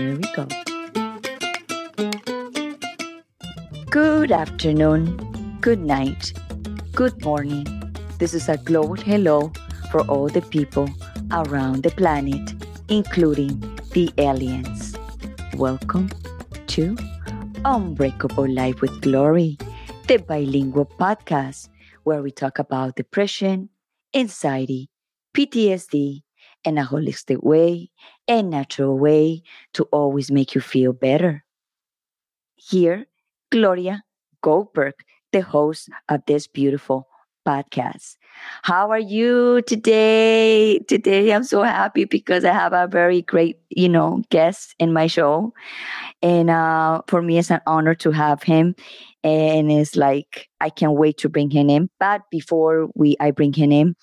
Here we go. Good afternoon, good night, good morning. This is a global hello for all the people around the planet, including the aliens. Welcome to Unbreakable Life with Glory, the bilingual podcast where we talk about depression, anxiety, PTSD, in a holistic way a natural way to always make you feel better. Here, Gloria Goldberg, the host of this beautiful podcast. How are you today? Today I'm so happy because I have a very great, you know, guest in my show. And uh, for me, it's an honor to have him. And it's like I can't wait to bring him in. But before we I bring him in,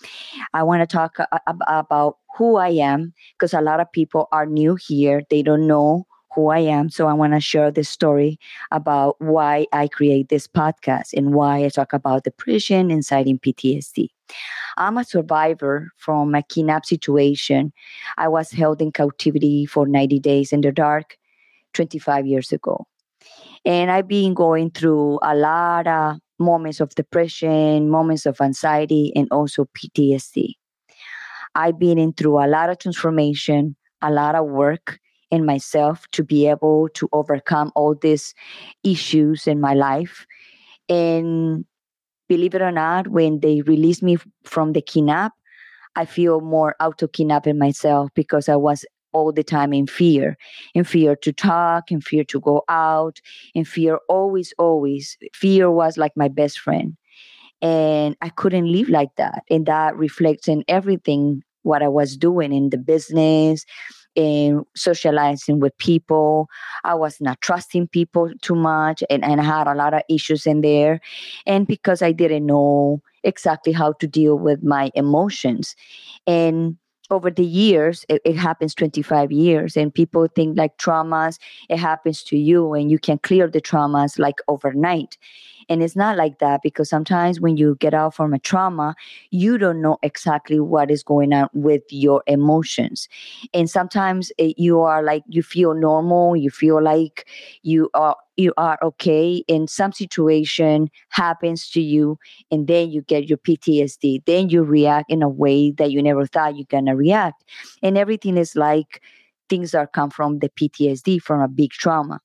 I want to talk a- about who I am because a lot of people are new here. They don't know who I am. So I want to share this story about why I create this podcast and why I talk about depression, and PTSD. I'm a survivor from a kidnap situation. I was held in captivity for 90 days in the dark 25 years ago. And I've been going through a lot of moments of depression, moments of anxiety, and also PTSD. I've been in through a lot of transformation, a lot of work in myself to be able to overcome all these issues in my life. And believe it or not, when they released me from the kidnap, I feel more auto kidnapping myself because I was all the time in fear, in fear to talk, in fear to go out, in fear always, always. Fear was like my best friend. And I couldn't live like that. And that reflects in everything what I was doing in the business, in socializing with people. I was not trusting people too much and, and I had a lot of issues in there. And because I didn't know exactly how to deal with my emotions. And over the years, it, it, happens 25 years, and people think like traumas, it happens to you and you can clear the traumas like overnight. And it's not like that because sometimes when you get out from a trauma, you don't know exactly what is going on with your emotions. And sometimes it, you are like, you feel normal, you feel like you are you are okay in some situation happens to you and then you get your ptsd then you react in a way that you never thought you're gonna react. And everything is like things that come from the ptsd from a big trauma.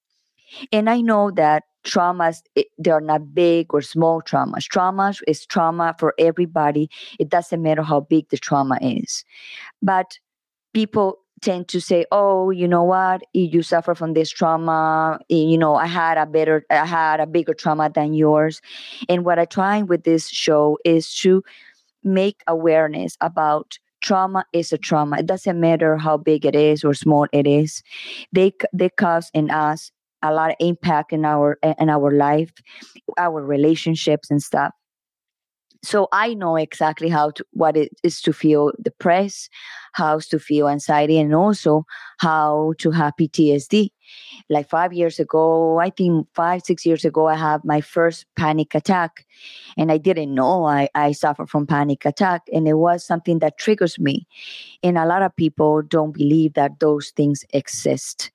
And i know that traumas they're not big or small traumas. Trauma is trauma for everybody. It doesn't matter how big the trauma is. But people tend to say oh you know what? You suffer from this trauma eh, you know i had a better i had a bigger trauma than yours. And what i try with this show is to make awareness about trauma is a trauma. It doesn't matter how big it is or small it is. They they cause in us a lot of impact in our in our life our relationships and stuff. So i know exactly how to what it is to feel depressed how to feel anxiety and also how to have ptsd like five years ago i think five six years ago i had my first panic attack and i didn't know i, I suffer from panic attack and it was something that triggers me. And a lot of people don't believe that those things exist.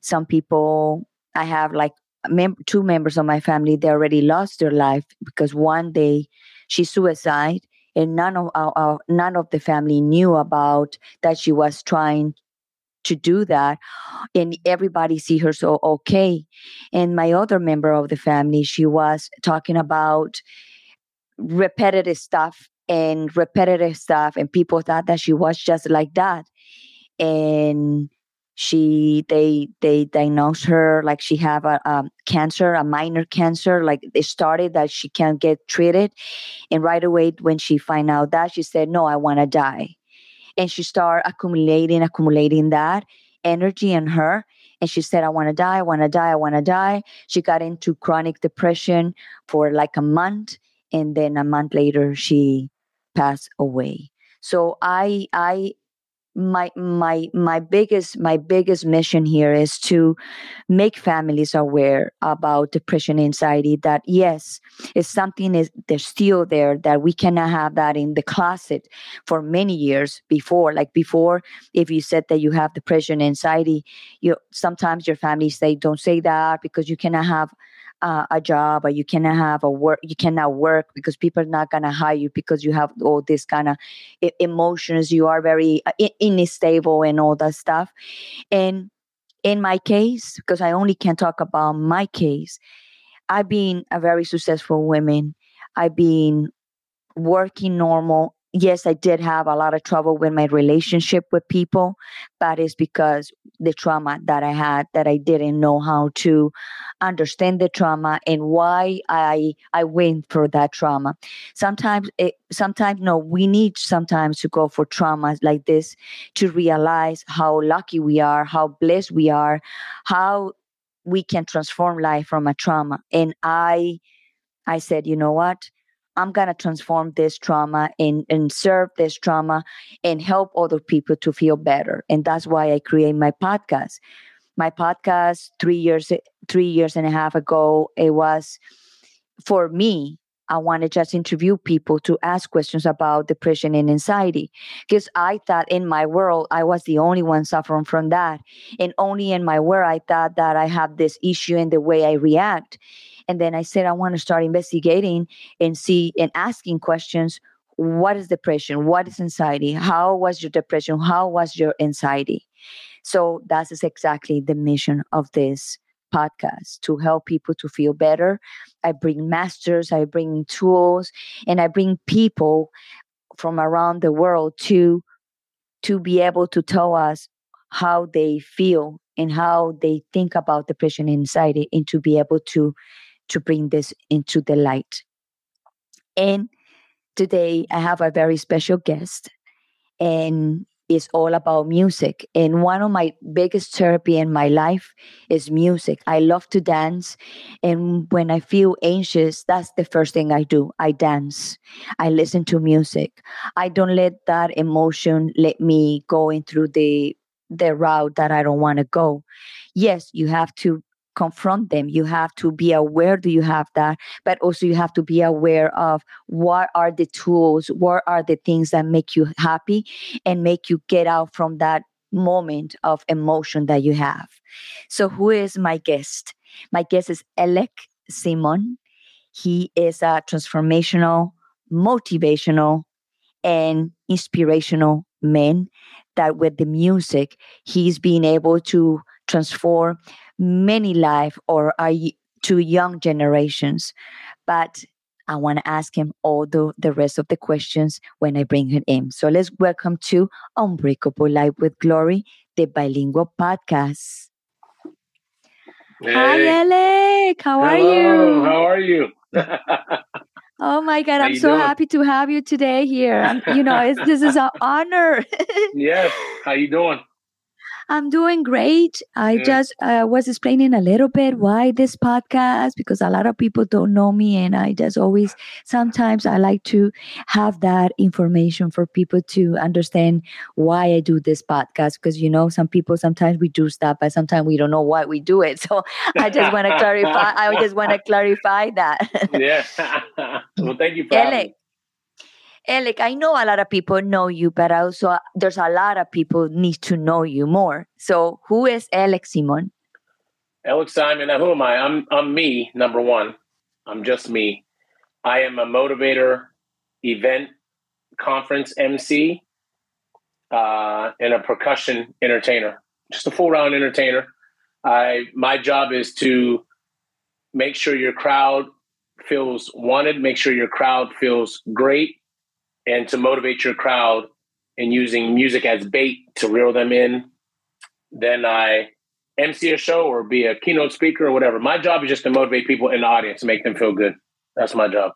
Some people I have like mem- two members of my family they already lost their life because one day she suicide and none of our, our, none of the family knew about that she was trying to do that and everybody see her so okay. And my other member of the family she was talking about repetitive stuff and repetitive stuff and people thought that she was just like that. And she they they diagnosed her like she have a, a cancer a minor cancer like they started that she can't get treated. And right away when she find out that she said no i want to die. And she start accumulating accumulating that energy in her. And she said i want to die i want to die i want to die. She got into chronic depression for like a month. And then a month later she passed away. So i i my my my biggest my biggest mission here is to make families aware about depression anxiety that yes it's something is they're still there that we cannot have that in the closet for many years before. Like before if you said that you have depression anxiety you sometimes your family say don't say that because you cannot have uh, a job or you cannot have a work you cannot work because people are not going to hire you because you have all this kind of emotions. You are very uh, unstable and all that stuff. And in my case because i only can talk about my case i've been a very successful woman. I've been working normal yes, I did have a lot of trouble with my relationship with people, but it's because the trauma that I had that I didn't know how to understand the trauma and why I I went through that trauma. Sometimes it sometimes no, we need sometimes to go for traumas like this to realize how lucky we are, how blessed we are, how we can transform life from a trauma. And I I said, you know what? I'm going to transform this trauma and, and serve this trauma and help other people to feel better. And that's why I create my podcast. My podcast three years three years and a half ago, it was for me. I want to just interview people to ask questions about depression and anxiety because I thought in my world I was the only one suffering from that, and only in my world I thought that I have this issue in the way I react. And then I said, I want to start investigating and see and asking questions. What is depression? What is anxiety? How was your depression? How was your anxiety? So that is exactly the mission of this podcast to help people to feel better. I bring masters, I bring tools, and I bring people from around the world to to be able to tell us how they feel and how they think about depression and anxiety and to be able to to bring this into the light. And today I have a very special guest, and it's all about music. And one of my biggest therapy in my life is music. I love to dance. And when I feel anxious, that's the first thing I do. I dance. I listen to music. I don't let that emotion let me go in through the the route that I don't want to go. Yes, you have to confront them. You have to be aware do you have that but also you have to be aware of what are the tools what are the things that make you happy and make you get out from that moment of emotion that you have. So who is my guest? My guest is Elec Simon. He is a transformational motivational and inspirational man that with the music he's been able to transform many life or are to young generations. But I want to ask him all the, the rest of the questions when I bring him in. So let's welcome to Unbreakable Life with Glory, the bilingual podcast. Hey. Hi, Elec. How Hello. are you? How are you? oh my God, How I'm so doing? happy to have you today here. I'm, you know, this is an honor. yes. How you doing? I'm doing great. I mm. just uh, was explaining a little bit why this podcast because a lot of people don't know me, and I just always sometimes I like to have that information for people to understand why I do this podcast because you know some people sometimes we do stuff, but sometimes we don't know why we do it. So I just want to clarify. I just want to clarify that. yeah. well, thank you for Elec, I know a lot of people know you, but also uh, there's a lot of people need to know you more. So who is Elec Simon? Elec Simon, who am I? I'm I'm me, number one. I'm just me. I am a motivator, event, conference MC, uh, and a percussion entertainer. Just a full round entertainer. I my job is to make sure your crowd feels wanted, make sure your crowd feels great, and to motivate your crowd and using music as bait to reel them in. Then I MC a show or be a keynote speaker or whatever. My job is just to motivate people in the audience, make them feel good. That's my job.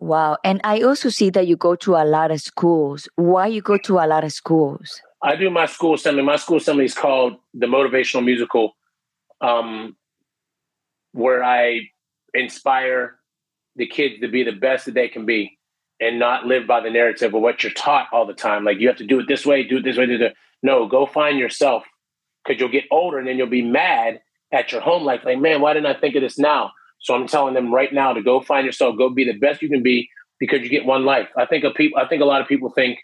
Wow. And I also see that you go to a lot of schools. Why you go to a lot of schools? I do my school assembly. My school assembly is called the Motivational Musical, um, where I inspire the kids to be the best that they can be. And not live by the narrative of what you're taught all the time. Like you have to do it this way, do it this way, do it. No, go find yourself because you'll get older and then you'll be mad at your home life. Like, man, why didn't I think of this now? So I'm telling them right now to go find yourself, go be the best you can be because you get one life. I think of people. I think a lot of people think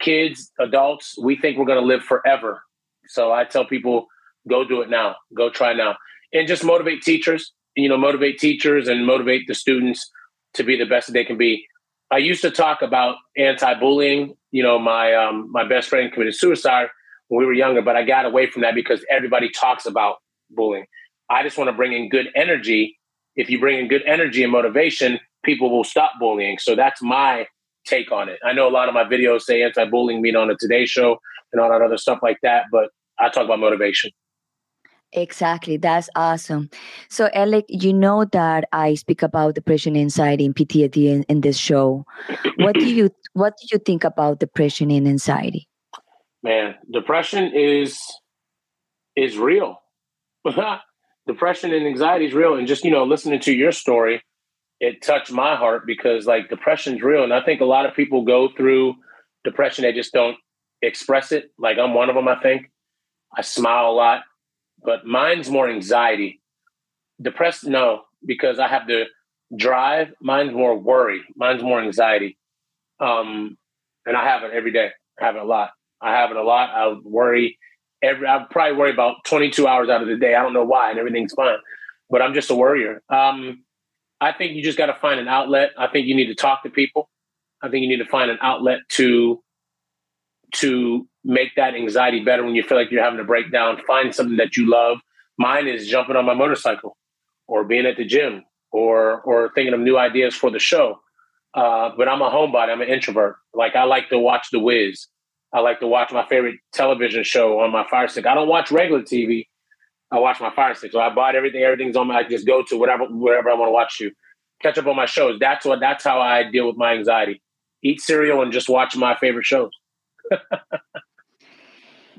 kids, adults, we think we're going to live forever. So I tell people, go do it now. Go try now, and just motivate teachers. You know, motivate teachers and motivate the students to be the best that they can be. I used to talk about anti-bullying. You know, my um, my best friend committed suicide when we were younger, but I got away from that because everybody talks about bullying. I just want to bring in good energy. If you bring in good energy and motivation, people will stop bullying. So that's my take on it. I know a lot of my videos say anti-bullying mean on the Today Show and all that other stuff like that, but I talk about motivation. Exactly. That's awesome. So, Elec, you know that I speak about depression, anxiety, and PTSD in, in this show. What do you What do you think about depression and anxiety? Man, depression is is real. depression and anxiety is real, and just you know, listening to your story, it touched my heart because like depression's real, and I think a lot of people go through depression. They just don't express it. Like I'm one of them. I think I smile a lot but mine's more anxiety. Depressed, no, because I have to drive. Mine's more worry. Mine's more anxiety. Um, and I have it every day. I have it a lot. I have it a lot. I worry every. I probably worry about 22 hours out of the day. I don't know why, and everything's fine. But I'm just a worrier. Um, I think you just got to find an outlet. I think you need to talk to people. I think you need to find an outlet to to make that anxiety better when you feel like you're having a breakdown. Find something that you love. Mine is jumping on my motorcycle or being at the gym or or thinking of new ideas for the show. Uh, but I'm a homebody. I'm an introvert. Like I like to watch The Wiz. I like to watch my favorite television show on my Fire Stick. I don't watch regular TV. I watch my Fire Stick. So I bought everything. Everything's on my. I just go to whatever wherever I want to watch you. Catch up on my shows. That's what. That's how I deal with my anxiety. Eat cereal and just watch my favorite shows.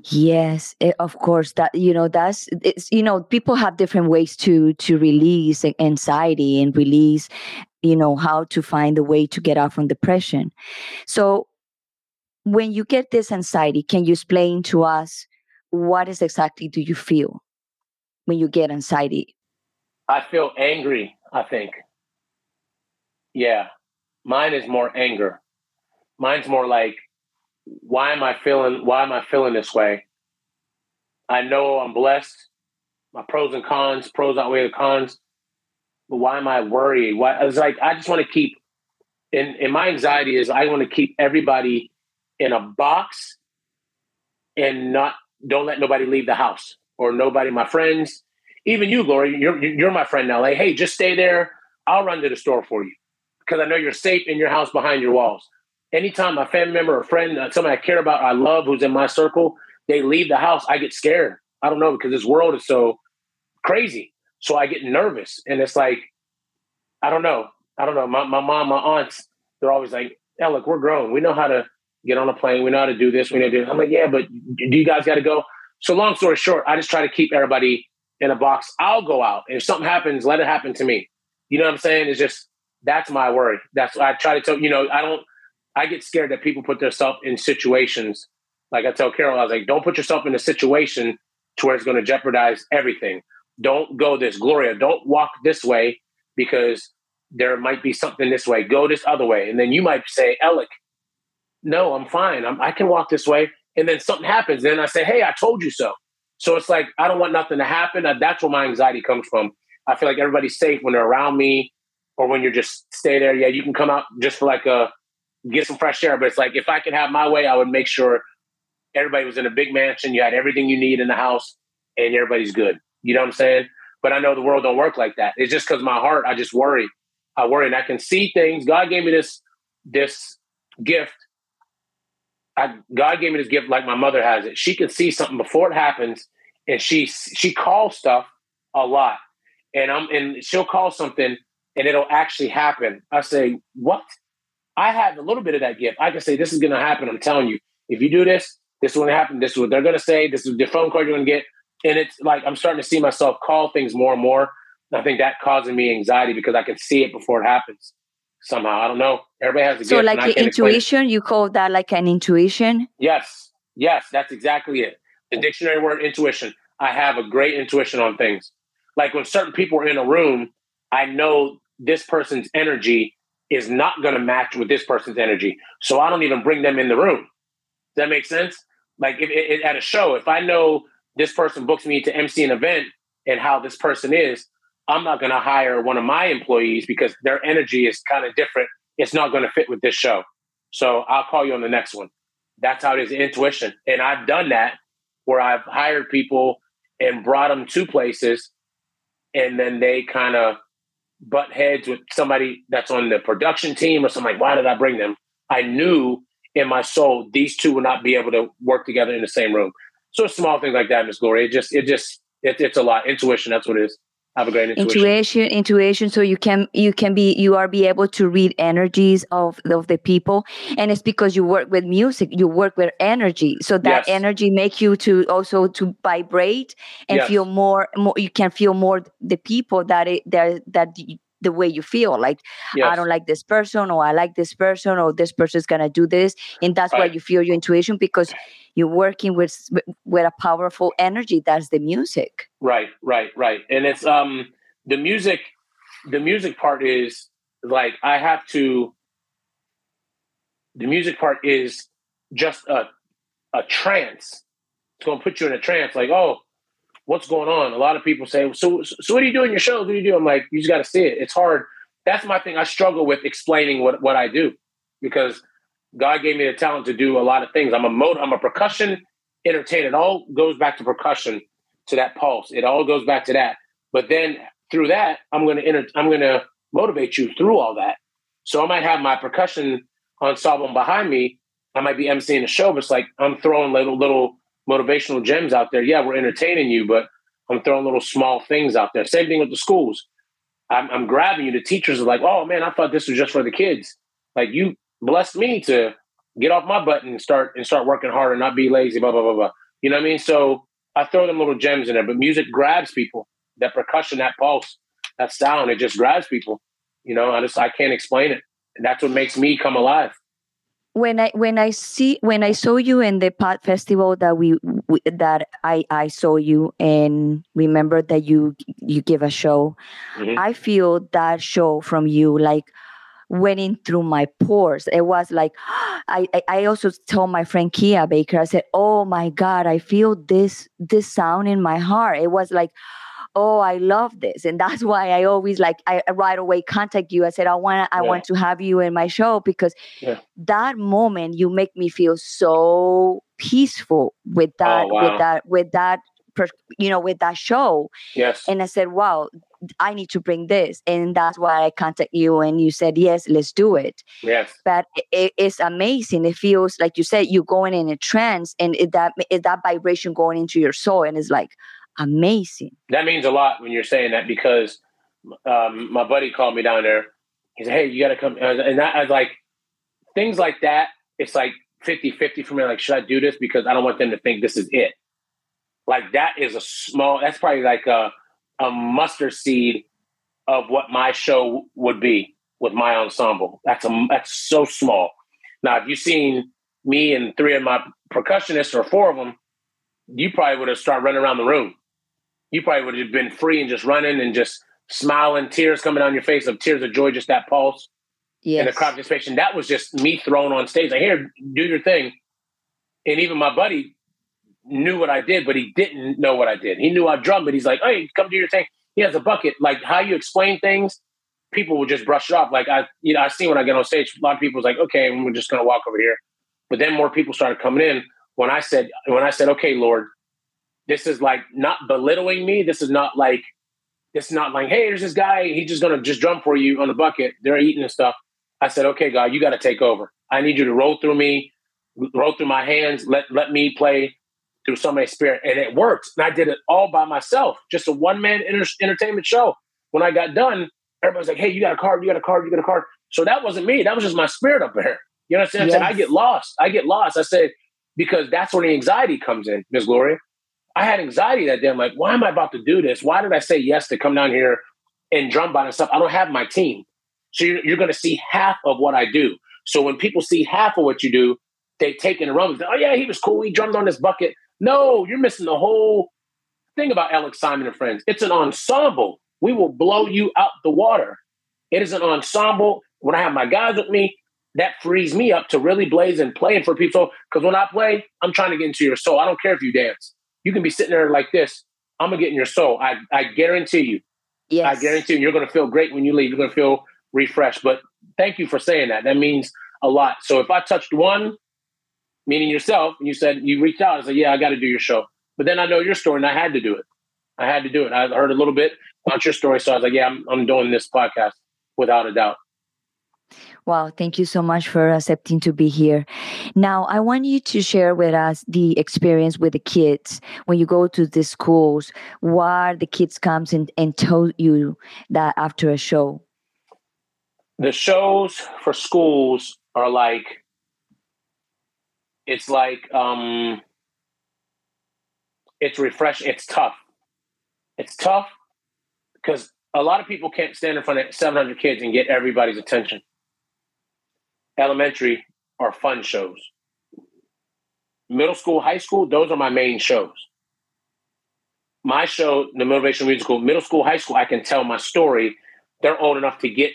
yes it, eh, of course that you know that's it's you know people have different ways to to release anxiety and release you know how to find a way to get out from depression. So when you get this anxiety can you explain to us what is exactly do you feel when you get anxiety? I feel angry i think. Yeah. Mine is more anger. Mine's more like why am I feeling why am I feeling this way? I know I'm blessed. My pros and cons, pros outweigh the cons. But why am I worried? Why I was like I just want to keep and, and my anxiety is I want to keep everybody in a box and not don't let nobody leave the house or nobody, my friends, even you, Gloria, you're you're my friend now. Like, hey, just stay there. I'll run to the store for you because I know you're safe in your house behind your walls anytime a family member or friend, uh, somebody I care about, I love, who's in my circle, they leave the house, I get scared. I don't know because this world is so crazy. So I get nervous, and it's like, I don't know. I don't know. My my mom, my aunts, they're always like, "Yeah, look, we're grown. We know how to get on a plane. We know how to do this. We know how to do." This. I'm like, "Yeah, but do you guys got to go?" So long story short, I just try to keep everybody in a box. I'll go out, and if something happens, let it happen to me. You know what I'm saying? It's just that's my worry. That's what I try to tell. You know, I don't I get scared that people put themselves in situations. Like I tell Carol, I was like, don't put yourself in a situation to where it's going to jeopardize everything. Don't go this. Gloria, don't walk this way because there might be something this way. Go this other way. And then you might say, Elec, no, I'm fine. I'm, I can walk this way. And then something happens. Then I say, hey, I told you so. So it's like, I don't want nothing to happen. Uh, that's where my anxiety comes from. I feel like everybody's safe when they're around me or when you're just stay there. Yeah, you can come out just for like a get some fresh air. But it's like if I could have my way, I would make sure everybody was in a big mansion. You had everything you need in the house, and everybody's good. You know what I'm saying? But I know the world don't work like that. It's just because my heart, I just worry. I worry, and I can see things. God gave me this this gift. I, God gave me this gift like my mother has it. She can see something before it happens, and she she calls stuff a lot. And I'm and she'll call something, and it'll actually happen. I say, "What?" I have a little bit of that gift. I can say, this is going to happen. I'm telling you, if you do this, this is going to happen. This is what they're going to say. This is the phone call you're going to get. And it's like I'm starting to see myself call things more and more. And I think that causing me anxiety because I can see it before it happens. somehow. I don't know. Everybody has a so gift. So like intuition, you call that like an intuition? Yes. Yes, that's exactly it. The dictionary word intuition. I have a great intuition on things. Like when certain people are in a room, I know this person's energy is not going to match with this person's energy. So I don't even bring them in the room. Does that make sense? Like if, if, at a show, if I know this person books me to MC an event and how this person is, I'm not going to hire one of my employees because their energy is kind of different. It's not going to fit with this show. So I'll call you on the next one. That's how it is intuition. And I've done that where I've hired people and brought them to places and then they kind of butt heads with somebody that's on the production team or something like, why did I bring them? I knew in my soul these two would not be able to work together in the same room. So small things like that, Miss Gloria. It just, it just, it, it's a lot. Intuition, that's what it is have a great intuition. intuition intuition so you can you can be you are be able to read energies of of the people and it's because you work with music you work with energy so that yes. energy make you to also to vibrate and yes. feel more, more you can feel more the people that it that that the way you feel like yes. i don't like this person or i like this person or this person is gonna do this and that's right. why you feel your intuition because you're working with with a powerful energy that's the music right right right and it's um the music the music part is like i have to the music part is just a a trance it's going to put you in a trance like oh what's going on? A lot of people say, so, so what do you do in your shows? What do you do? I'm like, you just got to see it. It's hard. That's my thing. I struggle with explaining what, what I do because God gave me the talent to do a lot of things. I'm a mode, I'm a percussion entertainer. It all goes back to percussion, to that pulse. It all goes back to that. But then through that, I'm going to enter, I'm to motivate you through all that. So I might have my percussion ensemble behind me. I might be emceeing a show, but it's like I'm throwing little little motivational gems out there. Yeah, we're entertaining you, but I'm throwing little small things out there. Same thing with the schools. I'm, I'm grabbing you. The teachers are like, "Oh man, I thought this was just for the kids." Like you blessed me to get off my butt and start and start working hard and not be lazy. Blah blah blah blah. You know what I mean? So I throw them little gems in there. But music grabs people. That percussion, that pulse, that sound, it just grabs people. You know, I just I can't explain it. And that's what makes me come alive when I when I see when I saw you in the Pod Festival that we, we, that I I saw you and remember that you you give a show, mm-hmm. I feel that show from you like went in through my pores. It was like I I also told my friend Kia Baker. I said, "Oh my God, I feel this this sound in my heart." It was like oh i love this and that's why i always like i right away contact you i said i want i yeah. want to have you in my show because yeah. that moment you make me feel so peaceful with that oh, wow. with that with that you know with that show yes and i said wow i need to bring this and that's why i contact you and you said yes let's do it yes but it, it's amazing it feels like you said you're going in a trance and it, that is that vibration going into your soul and it's like amazing. That means a lot when you're saying that because um, my buddy called me down there. He said, Hey, you got to come. And that, I was like, things like that, it's like 50 50 for me. Like, should I do this? Because I don't want them to think this is it. Like, that is a small, that's probably like a, a mustard seed of what my show would be with my ensemble. That's a that's so small. Now, if you've seen me and three of my percussionists or four of them, you probably would have started running around the room you probably would have been free and just running and just smiling, tears coming down your face of tears of joy, just that pulse. Yes. And the crowd participation. That was just me thrown on stage. Like, here, do your thing. And even my buddy knew what I did, but he didn't know what I did. He knew I drummed, but he's like, hey, come do your thing. He has a bucket. Like how you explain things, people will just brush it off. Like I, you know, I see when I get on stage, a lot of people was like, okay, we're just gonna walk over here. But then more people started coming in when I said, when I said, okay, Lord, this is like not belittling me. This is not like is not like, hey, there's this guy, he's just gonna just drum for you on the bucket. They're eating and stuff. I said, okay, God, you got to take over. I need you to roll through me, roll through my hands. Let let me play through somebody's spirit, and it worked. And I did it all by myself, just a one man inter- entertainment show. When I got done, everybody's like, hey, you got a card, you got a card, you got a card. So that wasn't me. That was just my spirit up there. You know what I'm saying? I, get lost. I get lost. I said because that's where the anxiety comes in, Miss Gloria. I had anxiety that day. I'm like, why am I about to do this? Why did I say yes to come down here and drum by myself? I don't have my team. So you're, you're going to see half of what I do. So when people see half of what you do, they take in a run. Oh yeah, he was cool. He drummed on this bucket. No, you're missing the whole thing about Elec Simon and Friends. It's an ensemble. We will blow you out the water. It is an ensemble. When I have my guys with me, that frees me up to really blaze and play for people. Because when I play, I'm trying to get into your soul. I don't care if you dance. You can be sitting there like this. I'm gonna get in your soul. I, I guarantee you. Yes. I guarantee you, you're gonna feel great when you leave. You're gonna feel refreshed. But thank you for saying that. That means a lot. So if I touched one, meaning yourself, and you said you reached out, I said, Yeah, I got to do your show. But then I know your story and I had to do it. I had to do it. I heard a little bit about your story. So I was like, Yeah, I'm, I'm doing this podcast without a doubt. Wow, thank you so much for accepting to be here. Now, I want you to share with us the experience with the kids when you go to the schools. What the kids comes and, and tell you that after a show the shows for schools are like it's like um it's refreshing it's tough. It's tough because a lot of people can't stand in front of 700 kids and get everybody's attention. Elementary are fun shows. Middle school high school those are my main shows. My show the motivational musical middle school high school i can tell my story. They're old enough to get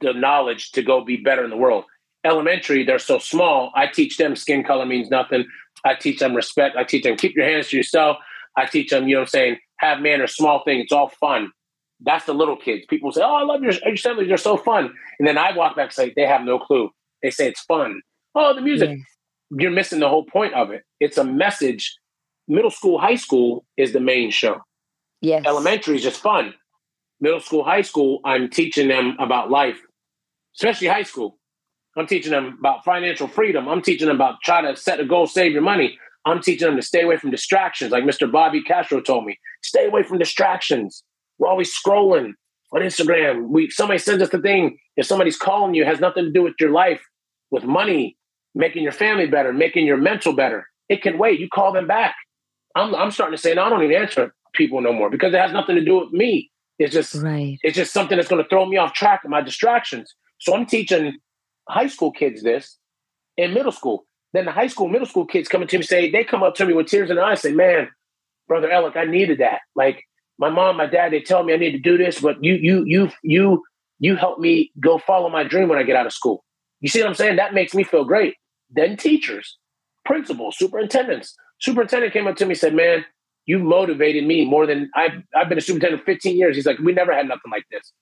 the knowledge to go be better in the world. Elementary, they're so small. I teach them skin color means nothing. I teach them respect. I teach them keep your hands to yourself. I teach them, you know I'm saying, have manners, small thing. It's all fun. That's the little kids. People say, Oh, I love your, your assemblies. They're so fun. And then I walk back and say, They have no clue. They say it's fun. Oh, the music. Yes. You're missing the whole point of it. It's a message. Middle school, high school is the main show. Yes. Elementary is just fun middle school, high school, I'm teaching them about life, especially high school. I'm teaching them about financial freedom. I'm teaching them about try to set a goal, save your money. I'm teaching them to stay away from distractions, like Mr. Bobby Castro told me. Stay away from distractions. We're always scrolling on Instagram. We somebody sends us the thing. If somebody's calling you, has nothing to do with your life, with money, making your family better, making your mental better. It can wait. You call them back. I'm I'm starting to say, no, I don't even answer people no more because it has nothing to do with me. It's just right. It's just something that's going to throw me off track of my distractions. So I'm teaching high school kids this in middle school. Then the high school, middle school kids coming to me say they come up to me with tears in their eyes, say, "Man, brother Elec, I needed that. Like my mom, my dad, they tell me I need to do this, but you, you, you, you, you help me go follow my dream when I get out of school. You see what I'm saying? That makes me feel great. Then teachers, principals, superintendents. Superintendent came up to me and said, "Man, you've motivated me more than I've, I've been a superintendent 15 years. He's like, we never had nothing like this.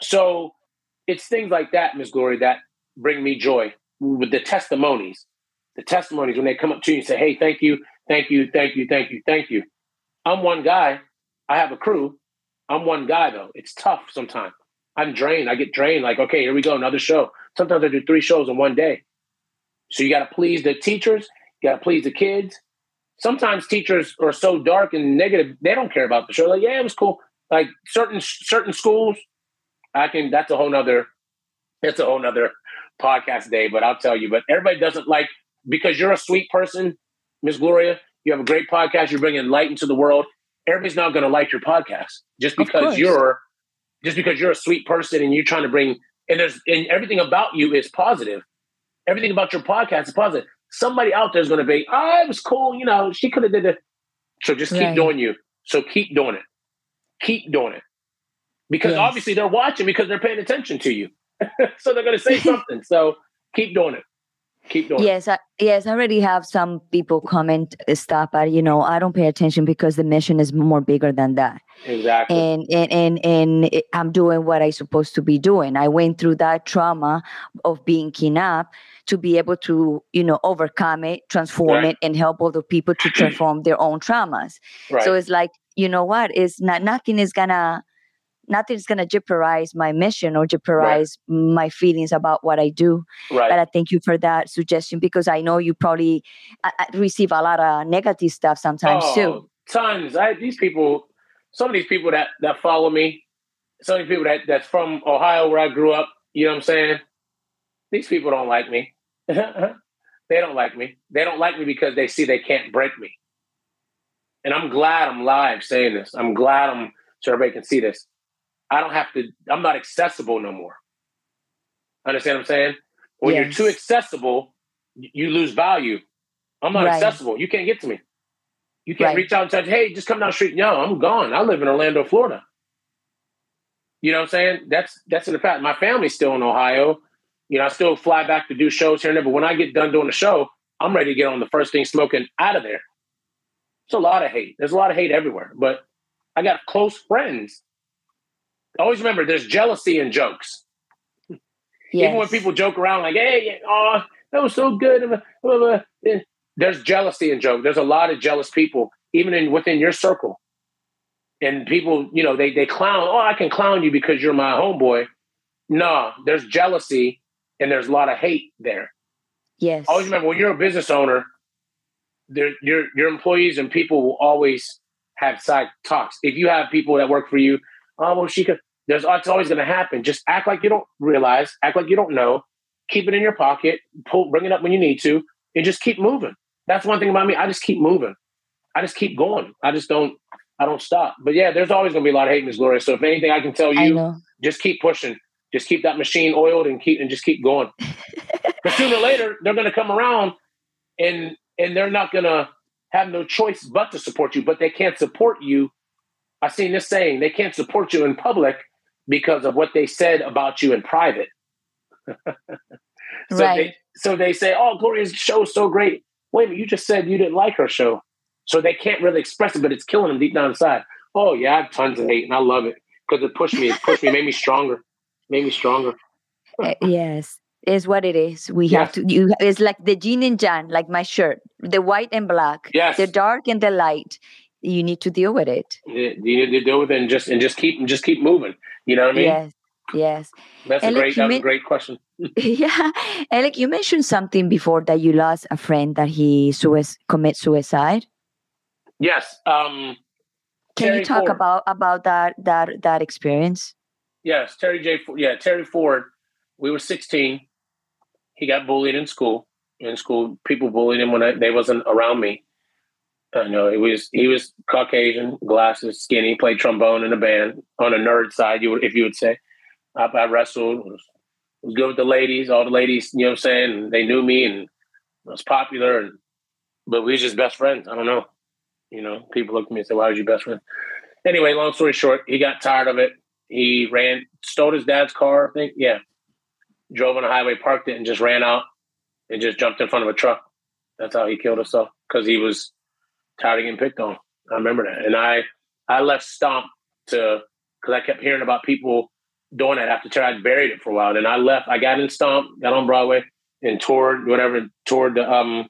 So it's things like that, Miss Glory, that bring me joy with the testimonies. The testimonies when they come up to you and say, hey, thank you, thank you, thank you, thank you, thank you. I'm one guy. I have a crew. I'm one guy though. It's tough sometimes. I'm drained. I get drained. Like, okay, here we go, another show. Sometimes I do three shows in one day. So you got to please the teachers, you got to please the kids, sometimes teachers are so dark and negative they don't care about the show like yeah it was cool like certain certain schools i can that's a whole nother that's a whole nother podcast day but i'll tell you but everybody doesn't like because you're a sweet person miss gloria you have a great podcast you're bringing light into the world everybody's not going to like your podcast just because you're just because you're a sweet person and you're trying to bring and there's and everything about you is positive everything about your podcast is positive somebody out there is going to be, oh, it was cool. You know, she could have did it. So just keep right. doing you. So keep doing it. Keep doing it. Because yes. obviously they're watching because they're paying attention to you. so they're going to say something. So keep doing it. Keep doing yes, it. I, yes, I already have some people comment stop but you know, I don't pay attention because the mission is more bigger than that. Exactly. And and and and I'm doing what I'm supposed to be doing. I went through that trauma of being kidnapped to be able to you know overcome it transform right. it and help other people to transform their own traumas right. so it's like you know what is not nothing is gonna nothing's gonna jeopardize my mission or jeopardize right. my feelings about what I do. Right. But I thank you for that suggestion because I know you probably I, I receive a lot of negative stuff sometimes oh, too. Tons. I these people, some of these people that that follow me, some of these people that that's from Ohio where I grew up. You know what I'm saying? These people don't like me. they don't like me. They don't like me because they see they can't break me. And I'm glad I'm live saying this. I'm glad I'm so everybody can see this. I don't have to, I'm not accessible no more. Understand what I'm saying? When yes. you're too accessible, you lose value. I'm not right. accessible. You can't get to me. You can't right. reach out and touch, hey, just come down the street. No, I'm gone. I live in Orlando, Florida. You know what I'm saying? That's that's in the fact. My family's still in Ohio. You know, I still fly back to do shows here and there, but when I get done doing the show, I'm ready to get on the first thing smoking out of there. It's a lot of hate. There's a lot of hate everywhere. But I got close friends. Always remember there's jealousy in jokes. Yes. Even when people joke around like, hey, oh, that was so good. There's jealousy in jokes. There's a lot of jealous people, even in within your circle. And people, you know, they they clown, oh, I can clown you because you're my homeboy. No, there's jealousy and there's a lot of hate there. Yes. Always remember when you're a business owner, there, your your employees and people will always have side talks. If you have people that work for you, oh well, she could. There's it's always going to happen. Just act like you don't realize. Act like you don't know. Keep it in your pocket. Pull, bring it up when you need to, and just keep moving. That's one thing about me. I just keep moving. I just keep going. I just don't. I don't stop. But yeah, there's always going to be a lot of hate, Miss Gloria. So if anything, I can tell you, just keep pushing. Just keep that machine oiled and keep and just keep going. but sooner or later, they're going to come around and and they're not going to have no choice but to support you. But they can't support you. I've seen this saying: they can't support you in public because of what they said about you in private. so right. they so they say, "Oh, Gloria's show is so great." Wait a minute, you just said you didn't like her show, so they can't really express it, but it's killing them deep down inside. Oh yeah, I have tons of hate, and I love it because it pushed me. It pushed me, made me stronger made me stronger. uh, yes, is what it is. We yes. have to. You. It's like the yin and yang, like my shirt, the white and black. Yes. The dark and the light. You need to deal with it. You need to deal with it and just and just keep and just keep moving. You know what I mean? Yes. Yes. That's a great. that's was a great question. yeah, Elec, you mentioned something before that you lost a friend that he commit suicide. Yes. Um, Can Terry you talk Ford. about about that that that experience? Yes, Terry J. Yeah, Terry Ford. We were 16. He got bullied in school. In school, people bullied him when I, they wasn't around me. I know he was he was Caucasian, glasses, skinny, played trombone in a band on a nerd side. You would, if you would say, I, I wrestled, was, was good with the ladies. All the ladies, you know, what I'm saying they knew me and I was popular. And but we was just best friends. I don't know. You know, people looked at me and said, "Why was you best friend?" Anyway, long story short, he got tired of it. He ran, stole his dad's car, I think. Yeah. Drove on the highway, parked it, and just ran out and just jumped in front of a truck. That's how he killed himself because he was of getting picked on. I remember that. And I, I left Stomp to, because I kept hearing about people doing that after I'd buried it for a while. And I left, I got in Stomp, got on Broadway and toured, whatever, toured the, um,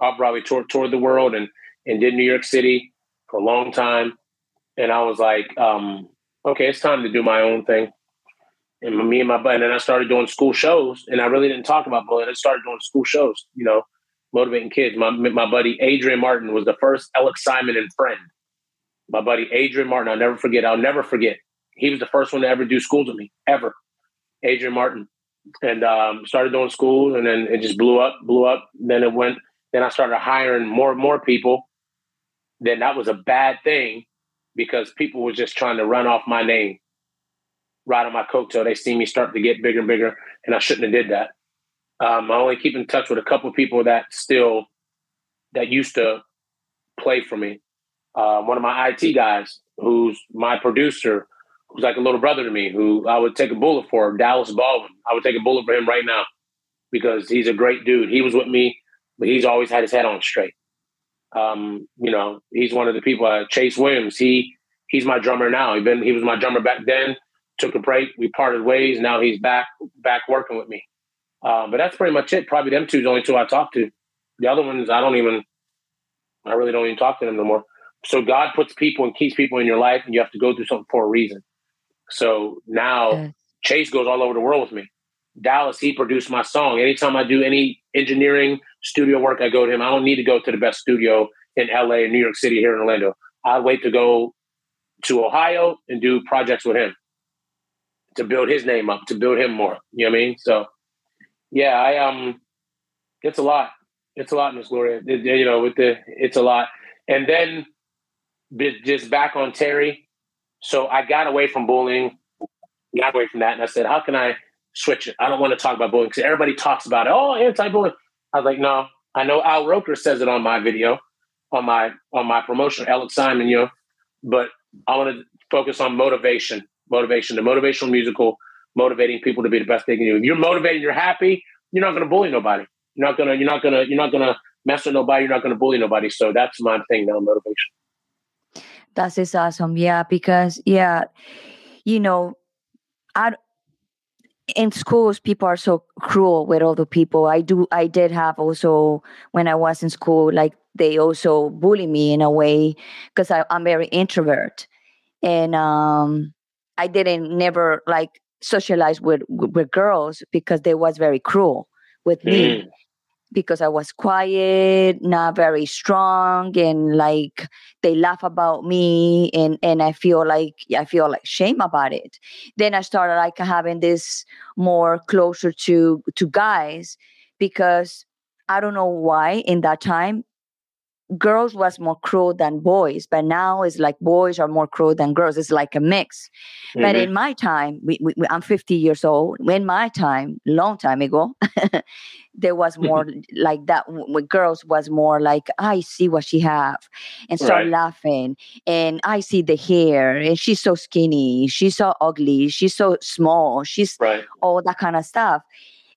off Broadway, toured, toured the world and, and did New York City for a long time. And I was like, um, okay, it's time to do my own thing. And me and my buddy, and then I started doing school shows, and I really didn't talk about bullying. I started doing school shows, you know, motivating kids. My my buddy Adrian Martin was the first Elec Simon and friend. My buddy Adrian Martin, I'll never forget. I'll never forget. He was the first one to ever do school to me, ever. Adrian Martin, and um, started doing school, and then it just blew up, blew up. Then it went. Then I started hiring more and more people. Then that was a bad thing because people were just trying to run off my name, right on my coattail. They see me start to get bigger and bigger, and I shouldn't have did that. Um, I only keep in touch with a couple of people that still that used to play for me. Uh, one of my IT guys, who's my producer, who's like a little brother to me, who I would take a bullet for, Dallas Baldwin. I would take a bullet for him right now because he's a great dude. He was with me, but he's always had his head on straight. Um, you know, he's one of the people. Uh, Chase Williams. He he's my drummer now. He been he was my drummer back then. Took a break. We parted ways. Now he's back back working with me. Um, but that's pretty much it. Probably them two, the only two I talk to. The other ones, I don't even. I really don't even talk to them no more. So God puts people and keeps people in your life, and you have to go through something for a reason. So now yeah. Chase goes all over the world with me. Dallas, he produced my song. Anytime I do any engineering studio work, I go to him. I don't need to go to the best studio in LA and New York City here in Orlando. I wait to go to Ohio and do projects with him to build his name up, to build him more. You know what I mean? So yeah, I um it's a lot. It's a lot, Miss Gloria. It, you know, with the it's a lot. And then just back on Terry. So I got away from bullying, got away from that, and I said, how can I switch it. I don't want to talk about bullying because everybody talks about it. Oh, anti-bullying. I was like, no. I know Al Roker says it on my video, on my on my promotion, Elec Simon, you know, but I want to focus on motivation, motivation, the motivational musical, motivating people to be the best they can do. If you're motivated, you're happy, you're not to bully nobody. You're not gonna, you're not gonna, you're not gonna mess with nobody. You're not gonna bully nobody. So that's my thing now, motivation. That is awesome. Yeah, because yeah, you know, I in schools people are so cruel with other people. I do I did have also when I was in school, like they also bully me in a way because I'm very introvert. And um I didn't never like socialize with with girls because they was very cruel with me. Mm because I was quiet, not very strong, and like they laugh about me, and and I feel like I feel like shame about it. Then I started like having this more closer to to guys because I don't know why in that time girls was more cruel than boys but now it's like boys are more cruel than girls it's like a mix mm-hmm. but in my time we, we, i'm 50 years old in my time long time ago there was more like that with girls was more like i see what she have and start right. laughing and i see the hair and she's so skinny she's so ugly she's so small she's right. all that kind of stuff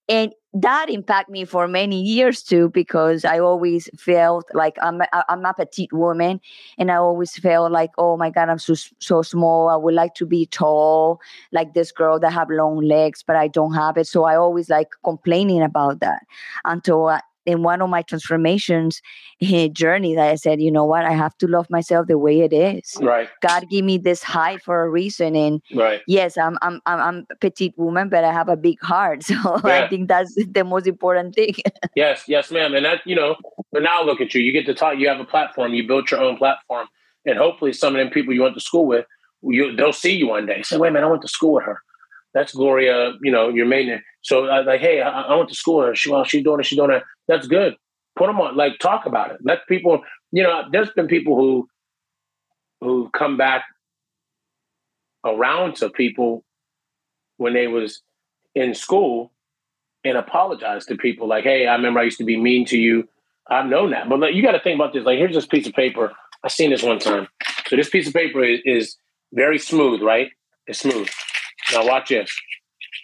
and that impacted me for many years too because I always felt like I'm a, I'm a petite woman and I always felt like oh my god I'm so so small. I would like to be tall like this girl that have long legs but I don't have it. So I always like complaining about that until I, in one of my transformations eh, journey that I said, you know what, I have to love myself the way it is. Right. God gave me this height for a reason. And right. yes, I'm I'm I'm, I'm a petite woman, but I have a big heart. So yeah. I think that's the most important thing. yes, yes, ma'am. And that, you know, but now look at you. You get to talk, you have a platform, you built your own platform. And hopefully some of them people you went to school with, you, they'll see you one day. Say, wait a minute, I went to school with her that's Gloria, you know, your main. So I like, hey, I, I went to school. Her. She, well, she's doing it. She's doing it. That's good. Put them on. Like, talk about it. Let people. You know, there's been people who who come back around to people when they was in school and apologize to people like, hey, I remember I used to be mean to you. I've known that. But like, you got to think about this. Like, here's this piece of paper. I seen this one time. So this piece of paper is, is very smooth, right? It's smooth. Now watch this.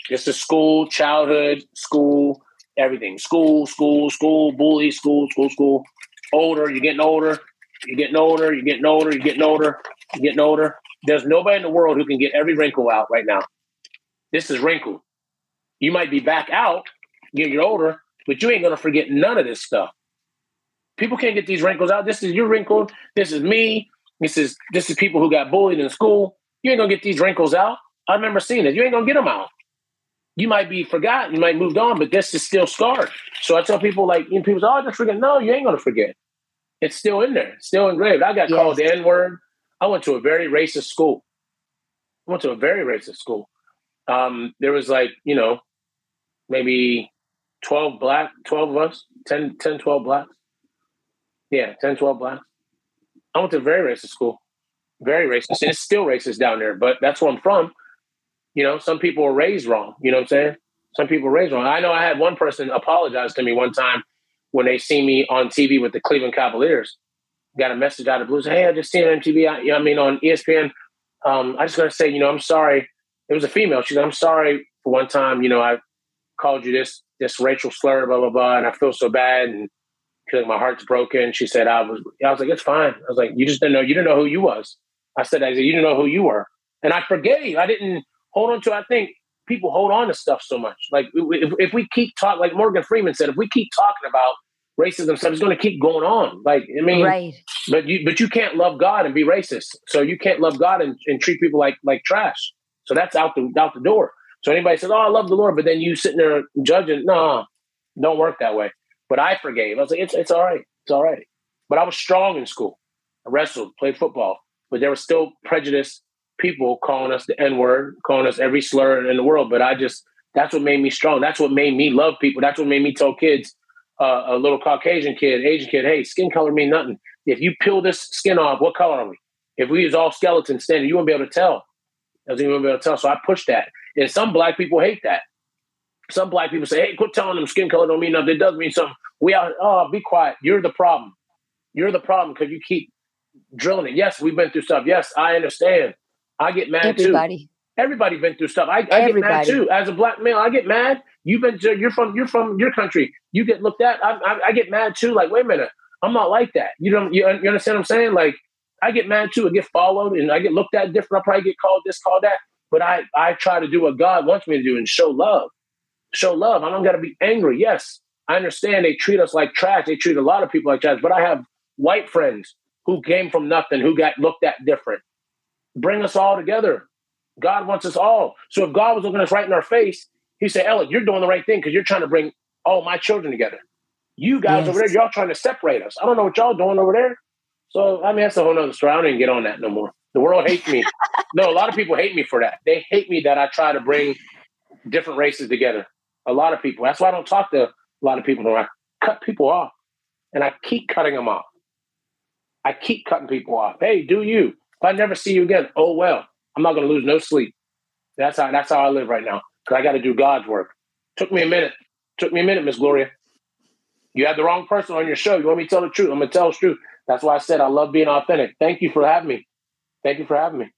This is school, childhood, school, everything. School, school, school, bully, school, school, school. Older, you're getting older. You're getting older. You're getting older. You're getting older. You're getting older. There's nobody in the world who can get every wrinkle out right now. This is wrinkle. You might be back out, getting older, but you ain't gonna forget none of this stuff. People can't get these wrinkles out. This is your wrinkle. This is me. This is this is people who got bullied in school. You ain't gonna get these wrinkles out. I remember seeing it. You ain't gonna get them out. You might be forgotten, you might moved on, but this is still scarred. So I tell people like, you know, people say, "Oh, I just forget." No, you ain't gonna forget. It's still in there, still engraved. I got yes. called the N word. I went to a very racist school. I went to a very racist school. Um, there was like, you know, maybe 12 black, 12 of us, 10, 10 12 blacks. Yeah, 10, 12 blacks. I went to a very racist school. Very racist. And it's still racist down there, but that's where I'm from. You know, some people are raised wrong. You know what I'm saying? Some people are raised wrong. I know I had one person apologize to me one time when they see me on TV with the Cleveland Cavaliers. Got a message out of the blues. Hey, I just seen on MTV. I, I mean, on ESPN. Um, I just got to say, you know, I'm sorry. It was a female. She said, I'm sorry for one time. You know, I called you this this racial slur, blah blah blah, and I feel so bad and feel like my heart's broken. She said, I was. I was like, it's fine. I was like, you just didn't know. You didn't know who you was. I said, I said, you didn't know who you were, and I forgave. I didn't hold on to. I think people hold on to stuff so much. Like if, if we keep talking, like Morgan Freeman said, if we keep talking about racism stuff, it's going to keep going on. Like I mean, right. But you but you can't love God and be racist. So you can't love God and, and treat people like like trash. So that's out the out the door. So anybody says, "Oh, I love the Lord," but then you sitting there judging, no, don't work that way. But I forgave. I was like, it's it's all right, it's all right. But I was strong in school. I wrestled, played football, but there was still prejudice people calling us the N word, calling us every slur in the world. But I just, that's what made me strong. That's what made me love people. That's what made me tell kids, uh, a little Caucasian kid, Asian kid, hey, skin color mean nothing. If you peel this skin off, what color are we? If we use all skeletons standing, you won't be able to tell. I was even able to tell. So I pushed that. And some black people hate that. Some black people say, "Hey, quit telling them skin color don't mean nothing. It does mean something." We are. Oh, be quiet. You're the problem. You're the problem because you keep drilling it. Yes, we've been through stuff. Yes, I understand. I get mad Everybody. too. Everybody been through stuff. I, I get mad too. As a black male, I get mad. You've been. To, you're from. You're from your country. You get looked at. I, I, I, get mad too. Like, wait a minute. I'm not like that. You don't. You, you understand what I'm saying? Like, I get mad too. I get followed and I get looked at different. I probably get called this, called that. But I, I try to do what God wants me to do and show love. Show love. I don't got to be angry. Yes, I understand they treat us like trash. They treat a lot of people like trash. But I have white friends who came from nothing, who got looked at different. Bring us all together. God wants us all. So if God was looking us right in our face, He said, Elliot, you're doing the right thing because you're trying to bring all my children together. You guys yes. over there, y'all trying to separate us. I don't know what y'all doing over there. So I mean, that's a whole nother story. I don't even get on that no more. The world hates me. no, a lot of people hate me for that. They hate me that I try to bring different races together. A lot of people. That's why I don't talk to a lot of people. No, I cut people off, and I keep cutting them off. I keep cutting people off. Hey, do you? If I never see you again, oh well. I'm not going to lose no sleep. That's how. That's how I live right now. Because I got to do God's work. Took me a minute. Took me a minute, Miss Gloria. You had the wrong person on your show. You want me to tell the truth? I'm gonna tell the truth. That's why I said I love being authentic. Thank you for having me. Thank you for having me.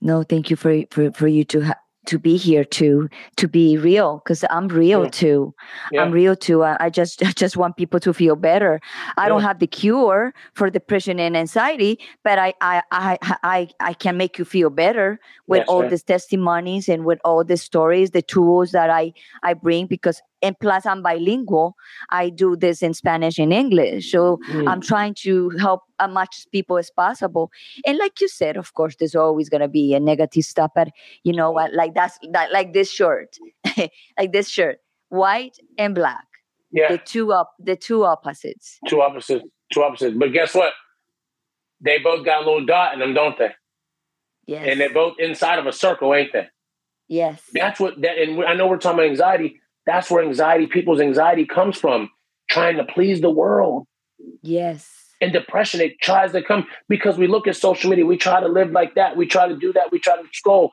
No, thank you for for, for you to ha- to be here to to be real because i'm real yeah. too yeah. i'm real too I, I, just I just want people to feel better i yeah. don't have the cure for depression and anxiety but i i i i, I can make you feel better with all right. these testimonies and with all the stories the tools that i i bring because and plus I'm bilingual. I do this in Spanish and English. So mm. I'm trying to help as much people as possible. And like you said, of course, there's always gonna be a negative stuff, but you know what? Like that's that, like this shirt, like this shirt, white and black. Yeah. The two up, the two opposites. Two opposites. Two opposites. But guess what? They both got a little dot in them, don't they? Yes. And they're both inside of a circle, ain't they? Yes. That's what that. And I know we're talking about anxiety that's where anxiety, people's anxiety comes from, trying to please the world. Yes. And depression, it tries to come because we look at social media. We try to live like that. We try to do that. We try to scroll.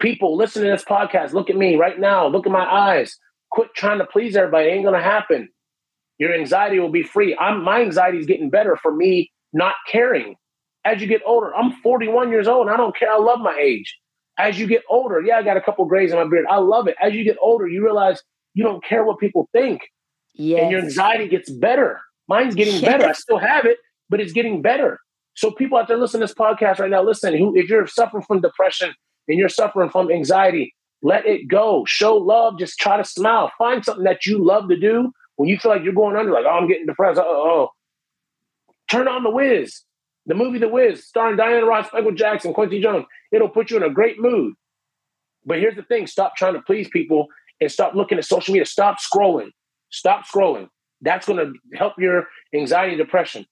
People, listen to this podcast. Look at me right now. Look at my eyes. Quit trying to please everybody. It ain't gonna happen. Your anxiety will be free. I'm my anxiety is getting better for me not caring. As you get older, I'm 41 years old and I don't care. I love my age. As you get older, yeah, I got a couple grays in my beard. I love it. As you get older, you realize you don't care what people think. Yes. And your anxiety gets better. Mine's getting yes. better. I still have it, but it's getting better. So people out there listening to this podcast right now, listen, who if you're suffering from depression and you're suffering from anxiety, let it go. Show love. Just try to smile. Find something that you love to do when you feel like you're going under, like, oh, I'm getting depressed. Oh, oh. Turn on The Wiz, the movie The Wiz, starring Diana Ross, Michael Jackson, Quincy Jones. It'll put you in a great mood. But here's the thing stop trying to please people and stop looking at social media. Stop scrolling. Stop scrolling. That's going to help your anxiety depression.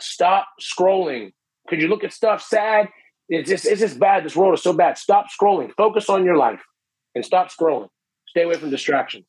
Stop scrolling. Could you look at stuff sad? It's just, it's just bad. This world is so bad. Stop scrolling. Focus on your life and stop scrolling. Stay away from distractions.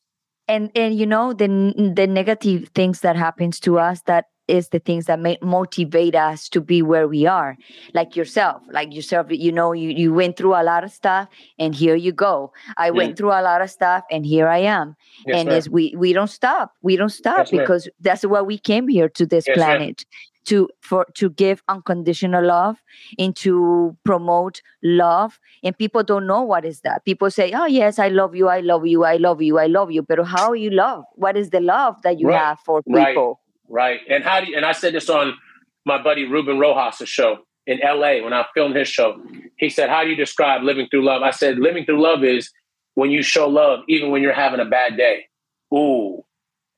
And and you know the the negative things that happens to us that is the things that may motivate us to be where we are. Like yourself like yourself you know you, you went through a lot of stuff and here you go. I yeah. went through a lot of stuff and here i am. Yes, and as we we don't stop. We don't stop yes, because ma'am. that's why we came here to this yes, planet ma'am. to for to give unconditional love and to promote love. And people don't know what is that. People say oh yes i love you i love you i love you i love you. But how you love? What is the love that you right. have for people right. And how do you, and I said this on my buddy Ruben Rojas' show in LA when I filmed his show. He said, How do you describe living through love? I said, Living through love is when you show love, even when you're having a bad day. Ooh.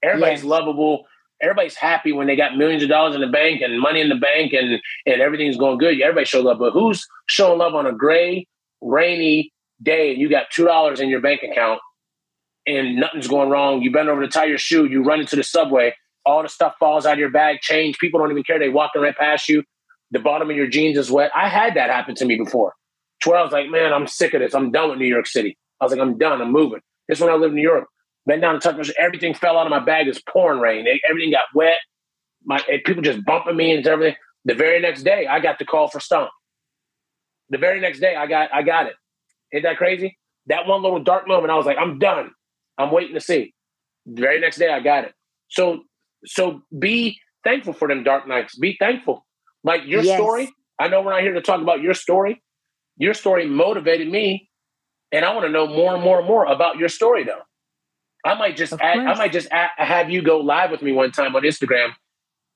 Everybody's yes. lovable. Everybody's happy when they got millions of dollars in the bank and money in the bank and, and everything's going good. Everybody shows love. But who's showing love on a gray, rainy day and you got $2 in your bank account and nothing's going wrong? You bend over to tie your shoe, you run into the subway all the stuff falls out of your bag, change. People don't even care. They walking right past you. The bottom of your jeans is wet. I had that happen to me before. To where I was like, man, I'm sick of this. I'm done with New York City. I was like, I'm done. I'm moving. This when I lived in New York. Bent down and touched Everything fell out of my bag. It's pouring rain. Everything got wet. My people just bumping me and everything. The very next day, I got the call for Stomp. The very next day, I got I got it. Ain't that crazy? That one little dark moment, I was like, I'm done. I'm waiting to see. The very next day, I got it. So, so be thankful for them dark nights. Be thankful. Like your yes. story. I know we're not here to talk about your story. Your story motivated me, and I want to know more and more and more about your story, though. I might just add, I might just add, have you go live with me one time on Instagram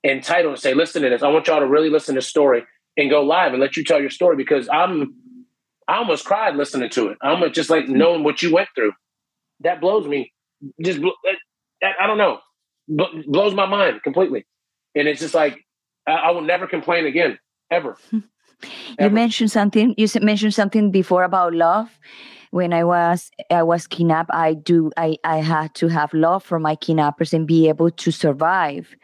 and title and say, "Listen to this. I want y'all to really listen to the story and go live and let you tell your story because I'm I almost cried listening to it. I'm just like knowing what you went through. That blows me. Just that, I don't know, blows my mind completely. And it's just like I, I will never complain again, ever. you ever. mentioned something. You mentioned something before about love. When I was I was kidnapped, I do I I had to have love for my kidnappers and be able to survive,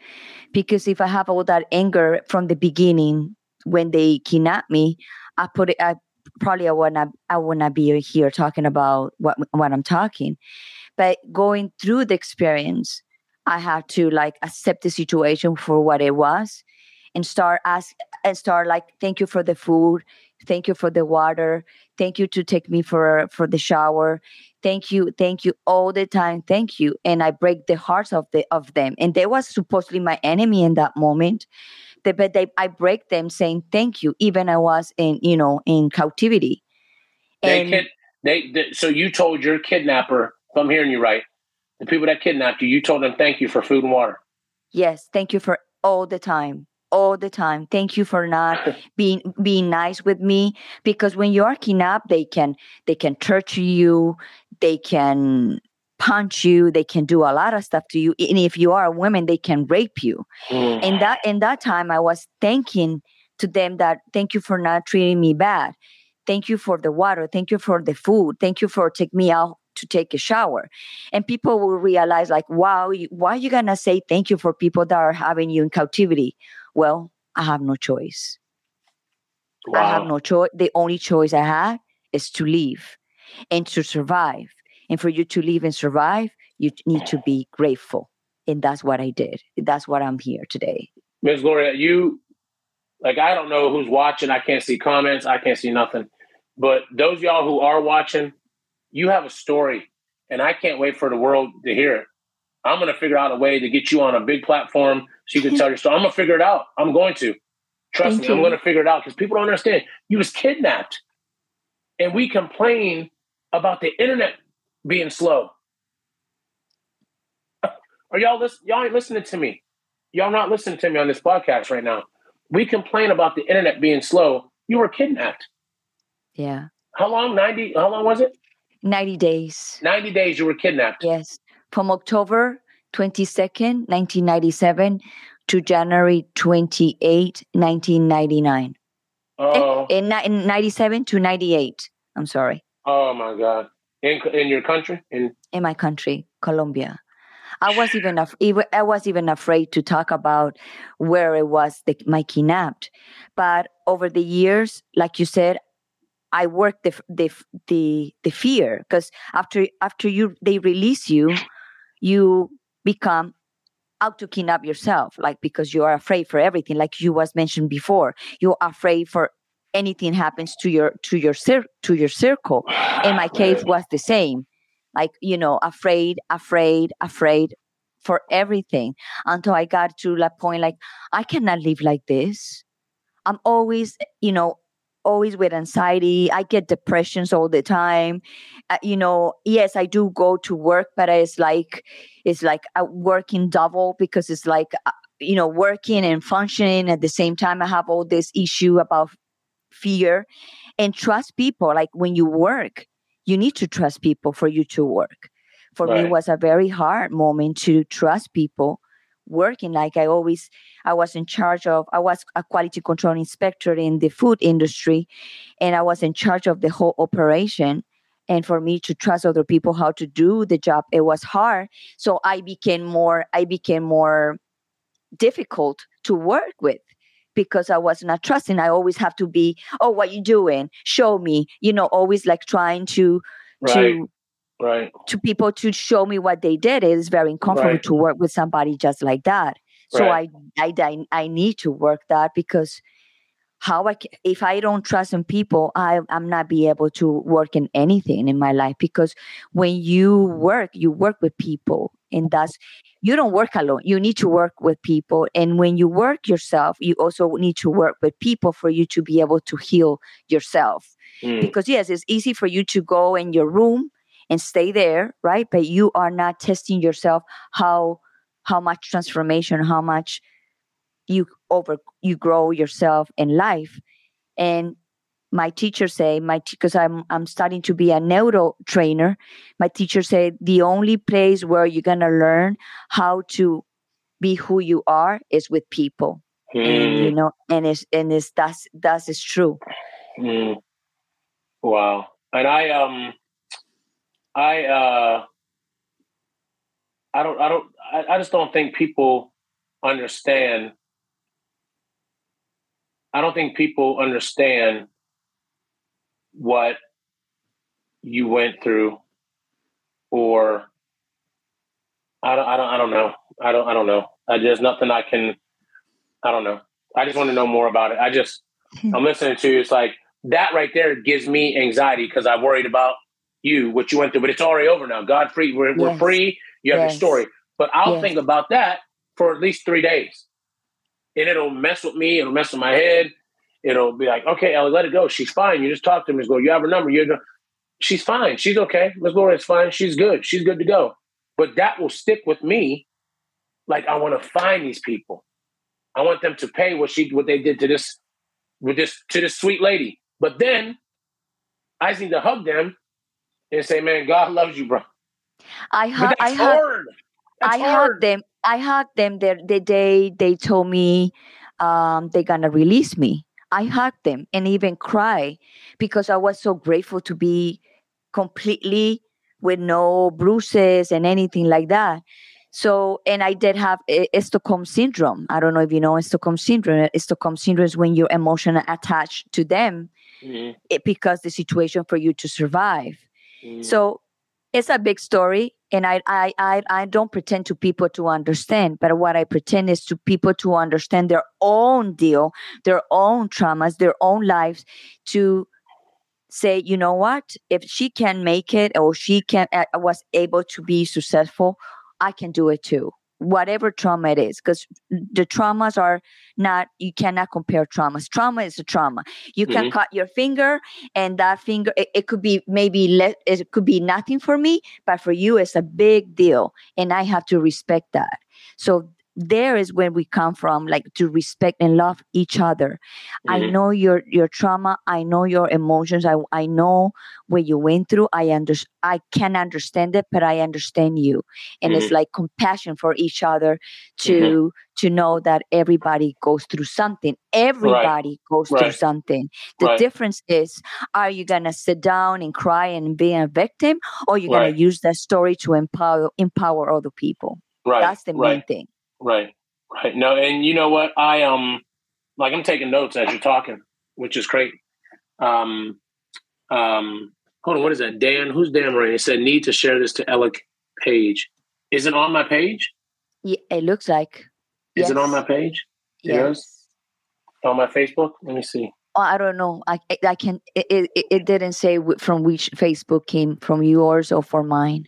because if I have all that anger from the beginning when they kidnapped me, I put it. I probably I wanna I wanna be here talking about what what I'm talking, but going through the experience, I had to like accept the situation for what it was, and start ask and start like thank you for the food, thank you for the water, thank you to take me for for the shower, thank you, thank you all the time, thank you, and I break the hearts of the of them, and they was supposedly my enemy in that moment, they, but they, I break them saying thank you, even I was in, you know, in captivity. And they, kid, they, they, so you told your kidnapper, if I'm hearing you right, the people that kidnapped you, you told them thank you for food and water. Yes, thank you for all the time all the time. Thank you for not being being nice with me because when you are kidnapped, they can they can torture you, they can punch you they can do a lot of stuff to you and if you are a woman they can rape you mm. and that in that time i was thanking to them that thank you for not treating me bad thank you for the water thank you for the food thank you for take me out to take a shower and people will realize like wow why are you gonna say thank you for people that are having you in captivity well i have no choice wow. i have no choice the only choice i have is to leave and to survive and for you to live and survive, you need to be grateful. And that's what I did. That's what I'm here today. Ms. Gloria, you, like, I don't know who's watching. I can't see comments. I can't see nothing. But those y'all who are watching, you have a story. And I can't wait for the world to hear it. I'm going to figure out a way to get you on a big platform so you can tell your story. I'm going to figure it out. I'm going to. Trust Thank me, you. I'm going to figure it out because people don't understand. You was kidnapped. And we complain about the internet being slow. Are y'all listen? Y'all ain't listening to me. Y'all not listening to me on this podcast right now. We complain about the internet being slow. You were kidnapped. Yeah. How long? 90, how long was it? 90 days. 90 days you were kidnapped. Yes. From October 22nd, 1997 to January 28, 1999. Eh, oh. In, in 97 to 98. I'm sorry. Oh my God in in your country in in my country colombia i was even af- i was even afraid to talk about where it was the, my kidnapped but over the years like you said i work the the the, the fear because after after you they release you you become out to kidnap yourself like because you are afraid for everything like you was mentioned before. You're afraid for anything happens to your to your cir- to your circle. In my case was the same. Like you know afraid afraid afraid for everything until i got to that point like i cannot live like this. I'm always you know always with anxiety. I get depressions all the time. Uh, you know yes i do go to work but it's like it's like a working double because it's like uh, you know working and functioning at the same time. I have all this issue about fear. And trust people. Like when you work you need to trust people for you to work. For right. me it was a very hard moment to trust people working like i always i was in charge of i was a quality control inspector in the food industry and i was in charge of the whole operation and for me to trust other people how to do the job it was hard so i became more i became more difficult to work with because I was not trusting. I always have to be, oh, what you doing? Show me. You know, always like trying to right. to right to people to show me what they did. It is very uncomfortable right. to work with somebody just like that. So right. I, I I I need to work that because how I if I don't trust in people, I I'm not be able to work in anything in my life because when you work, you work with people, and that's you don't work alone. You need to work with people, and when you work yourself, you also need to work with people for you to be able to heal yourself. Mm. Because yes, it's easy for you to go in your room and stay there, right? But you are not testing yourself how how much transformation, how much you over you grow yourself in life and my teacher say my because i'm i'm starting to be a neuro trainer my teacher said the only place where you're going to learn how to be who you are is with people mm. and you hmm. know and it's and it's that's that's is true mm. wow and i um i uh i don't i don't I, I just don't think people understand I don't think people understand what you went through or I don't I don't I don't know. I don't I don't know. I there's nothing I can I don't know. I just want to know more about it. I just hmm. I'm listening to you. It's like that right there gives me anxiety because I worried about you, what you went through, but it's already over now. God free, we're, yes. we're free. You have yes. your story, but I'll yes. think about that for at least three days and it'll mess with me. It'll mess with my head. It'll be like, okay, Ellie, let it go. She's fine. You just talk to me. Just go. You have her number. You're. She's fine. She's okay. Go. It's fine. She's good. She's good to go. But that will stick with me. Like I want to find these people. I want them to pay what she what they did to this with this to this sweet lady. But then I just need to hug them and say, "Man, God loves you, bro." I hug. I hard. I hug them I hugged them the, the day they told me um, they're gonna release me. I hugged them and even cry because I was so grateful to be completely with no bruises and anything like that. So, and I did have Stockholm syndrome. I don't know if you know Stockholm syndrome. Stockholm syndrome is when you're emotionally attached to them mm-hmm. it, because the situation for you to survive. Mm-hmm. So, it's a big story and I, I i i don't pretend to people to understand but what i pretend is to people to understand their own deal their own traumas their own lives to say you know what if she can make it or she can uh, was able to be successful i can do it too whatever trauma it is because the traumas are not you cannot compare traumas. Trauma is a trauma. You can mm-hmm. cut your finger and that finger it, it could be maybe let it could be nothing for me but for you it's a big deal and i have to respect that. So there is where we come from like to respect and love each other mm-hmm. i know your your trauma i know your emotions i i know what you went through i under i can understand it but i understand you and mm-hmm. it's like compassion for each other to mm-hmm. to know that everybody goes through something everybody right. goes right. through something the right. difference is are you gonna sit down and cry and be a victim or you're gonna use that story to empower empower other people right that's the main thing Right. Right. No, and you know what? I um like I'm taking notes as you're talking, which is great. Um um hold on, what is that? Dan, who's Dan Ray? It said need to share this to Elec page. Is it on my page? Yeah, it looks like. Is yes. it on my page? Yes. On my Facebook? Let me see. Oh, I don't know. I I can. It, it, it didn't say from which Facebook came from yours or for mine.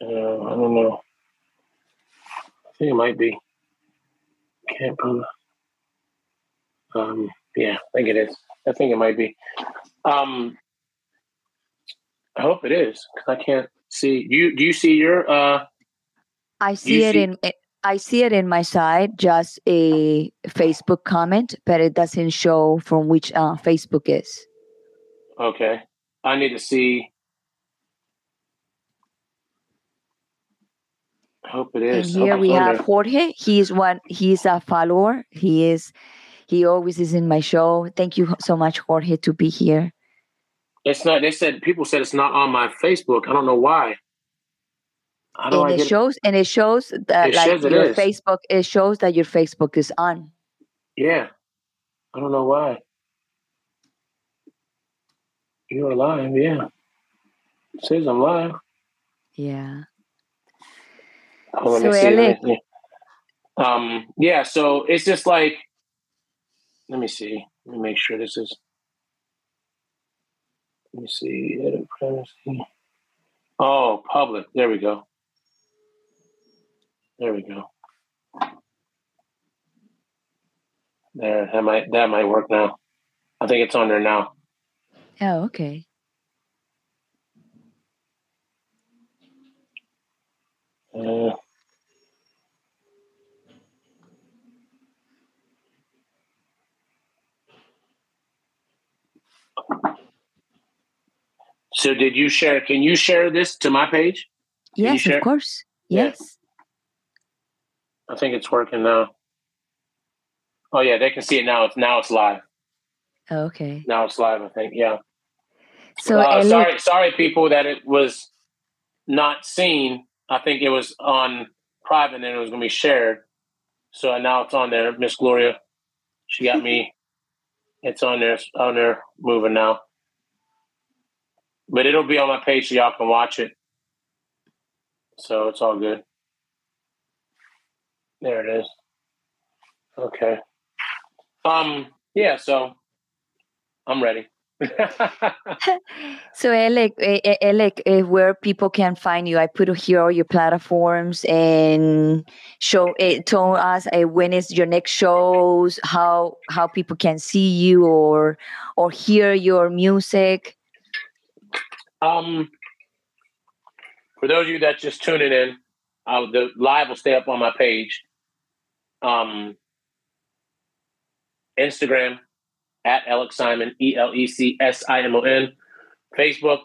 Uh, I don't know think it might be. Can't prove. Um, yeah, I think it is. I think it might be. Um, I hope it is because I can't see. You do you see your? Uh, I see it see? in. I see it in my side, just a Facebook comment, but it doesn't show from which uh, Facebook is. Okay, I need to see hope it is. And here we have Jorge. He's one. He's a follower. He is. He always is in my show. Thank you so much, Jorge, to be here. It's not. They said people said it's not on my Facebook. I don't know why. and I it shows, it? and it shows that it like shows your Facebook. It shows that your Facebook is on. Yeah, I don't know why. You're live, yeah. It says I'm live. Yeah. Oh, let so me see. Um, yeah, so it's just like let me see. Let me make sure this is. Let me see. Edit privacy. Oh, public. There we go. There we go. There, that might that might work now. I think it's on there now. Oh, okay. Uh, so did you share can you share this to my page? Yes of course. Yes. I think it's working now. Oh yeah they can see it now. It's now it's live. Oh, okay. Now it's live i think yeah. So uh, sorry sorry people that it was not seen i think it was on private and it was going to be shared so now it's on there miss gloria she got me it's on there It's on there moving now but it'll be on my page so y'all can watch it. So it's all good. There it is. Okay. Um. Yeah. So I'm ready. so Elec, Elec, where people can find you, I put here all your platforms and show it. Tell us when is your next shows, how how people can see you or or hear your music. Um, for those of you that just tuning in, uh, the live will stay up on my page. Um, Instagram at Elec Simon, E L E C S I M O N. Facebook,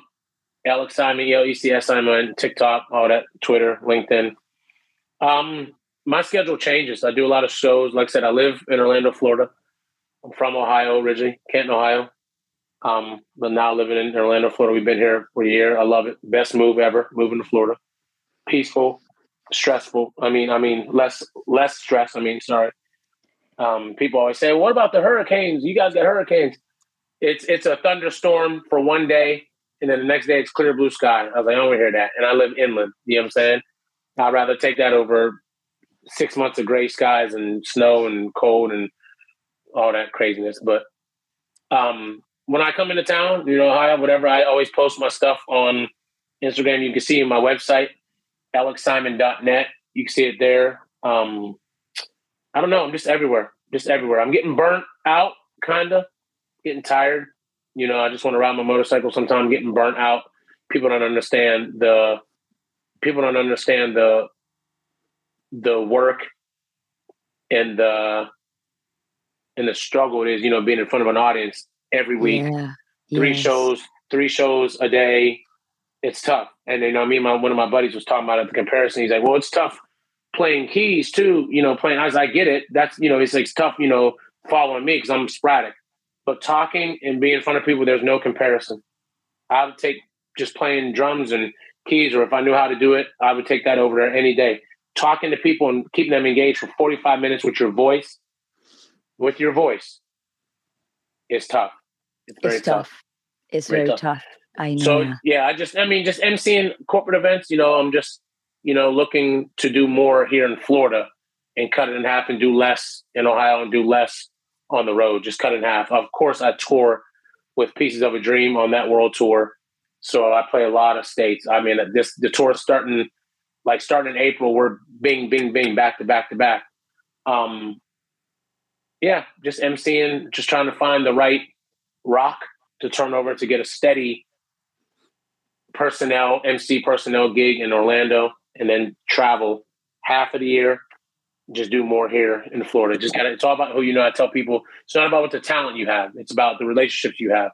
Elec Simon, E L E C S I M O N. TikTok, all that, Twitter, LinkedIn. Um, my schedule changes. I do a lot of shows. Like I said, I live in Orlando, Florida. I'm from Ohio originally, Canton, Ohio. Um, but now living in Orlando, Florida, we've been here for a year. I love it. Best move ever, moving to Florida. Peaceful, stressful. I mean, I mean, less less stress. I mean, sorry. Um, people always say, "What about the hurricanes? You guys got hurricanes." It's it's a thunderstorm for one day, and then the next day it's clear blue sky. I was like, I don't hear that. And I live inland. You know what I'm saying? I'd rather take that over six months of gray skies and snow and cold and all that craziness. But um, when I come into town, you know, Ohio, whatever, I always post my stuff on Instagram. You can see my website, elecsimon.net. You can see it there. Um, I don't know. I'm just everywhere, just everywhere. I'm getting burnt out, kind of getting tired. You know, I just want to ride my motorcycle. Sometimes getting burnt out. People don't understand the. People don't understand the. The work, and the. And the struggle it is, you know, being in front of an audience every week, yeah. three yes. shows, three shows a day. It's tough. And you know, me and my one of my buddies was talking about it, the comparison. He's like, "Well, it's tough playing keys too. You know, playing as I get it. That's you know, it's like it's tough. You know, following me because I'm sporadic. But talking and being in front of people, there's no comparison. I would take just playing drums and keys, or if I knew how to do it, I would take that over there any day. Talking to people and keeping them engaged for 45 minutes with your voice, with your voice, is tough. It's very it's tough. tough. It's very, very tough. tough. I know. So yeah, I just I mean just emceeing corporate events, you know, I'm just, you know, looking to do more here in Florida and cut it in half and do less in Ohio and do less on the road. Just cut it in half. Of course I tour with Pieces of a Dream on that world tour. So I play a lot of states. I mean this the tour starting like starting in April, we're bing, bing, bing, back to back to back. Um yeah, just emceeing, just trying to find the right rock to turn over to get a steady personnel, MC personnel gig in Orlando, and then travel half of the year. Just do more here in Florida. Just got it's all about who you know. I tell people it's not about what the talent you have. It's about the relationships you have,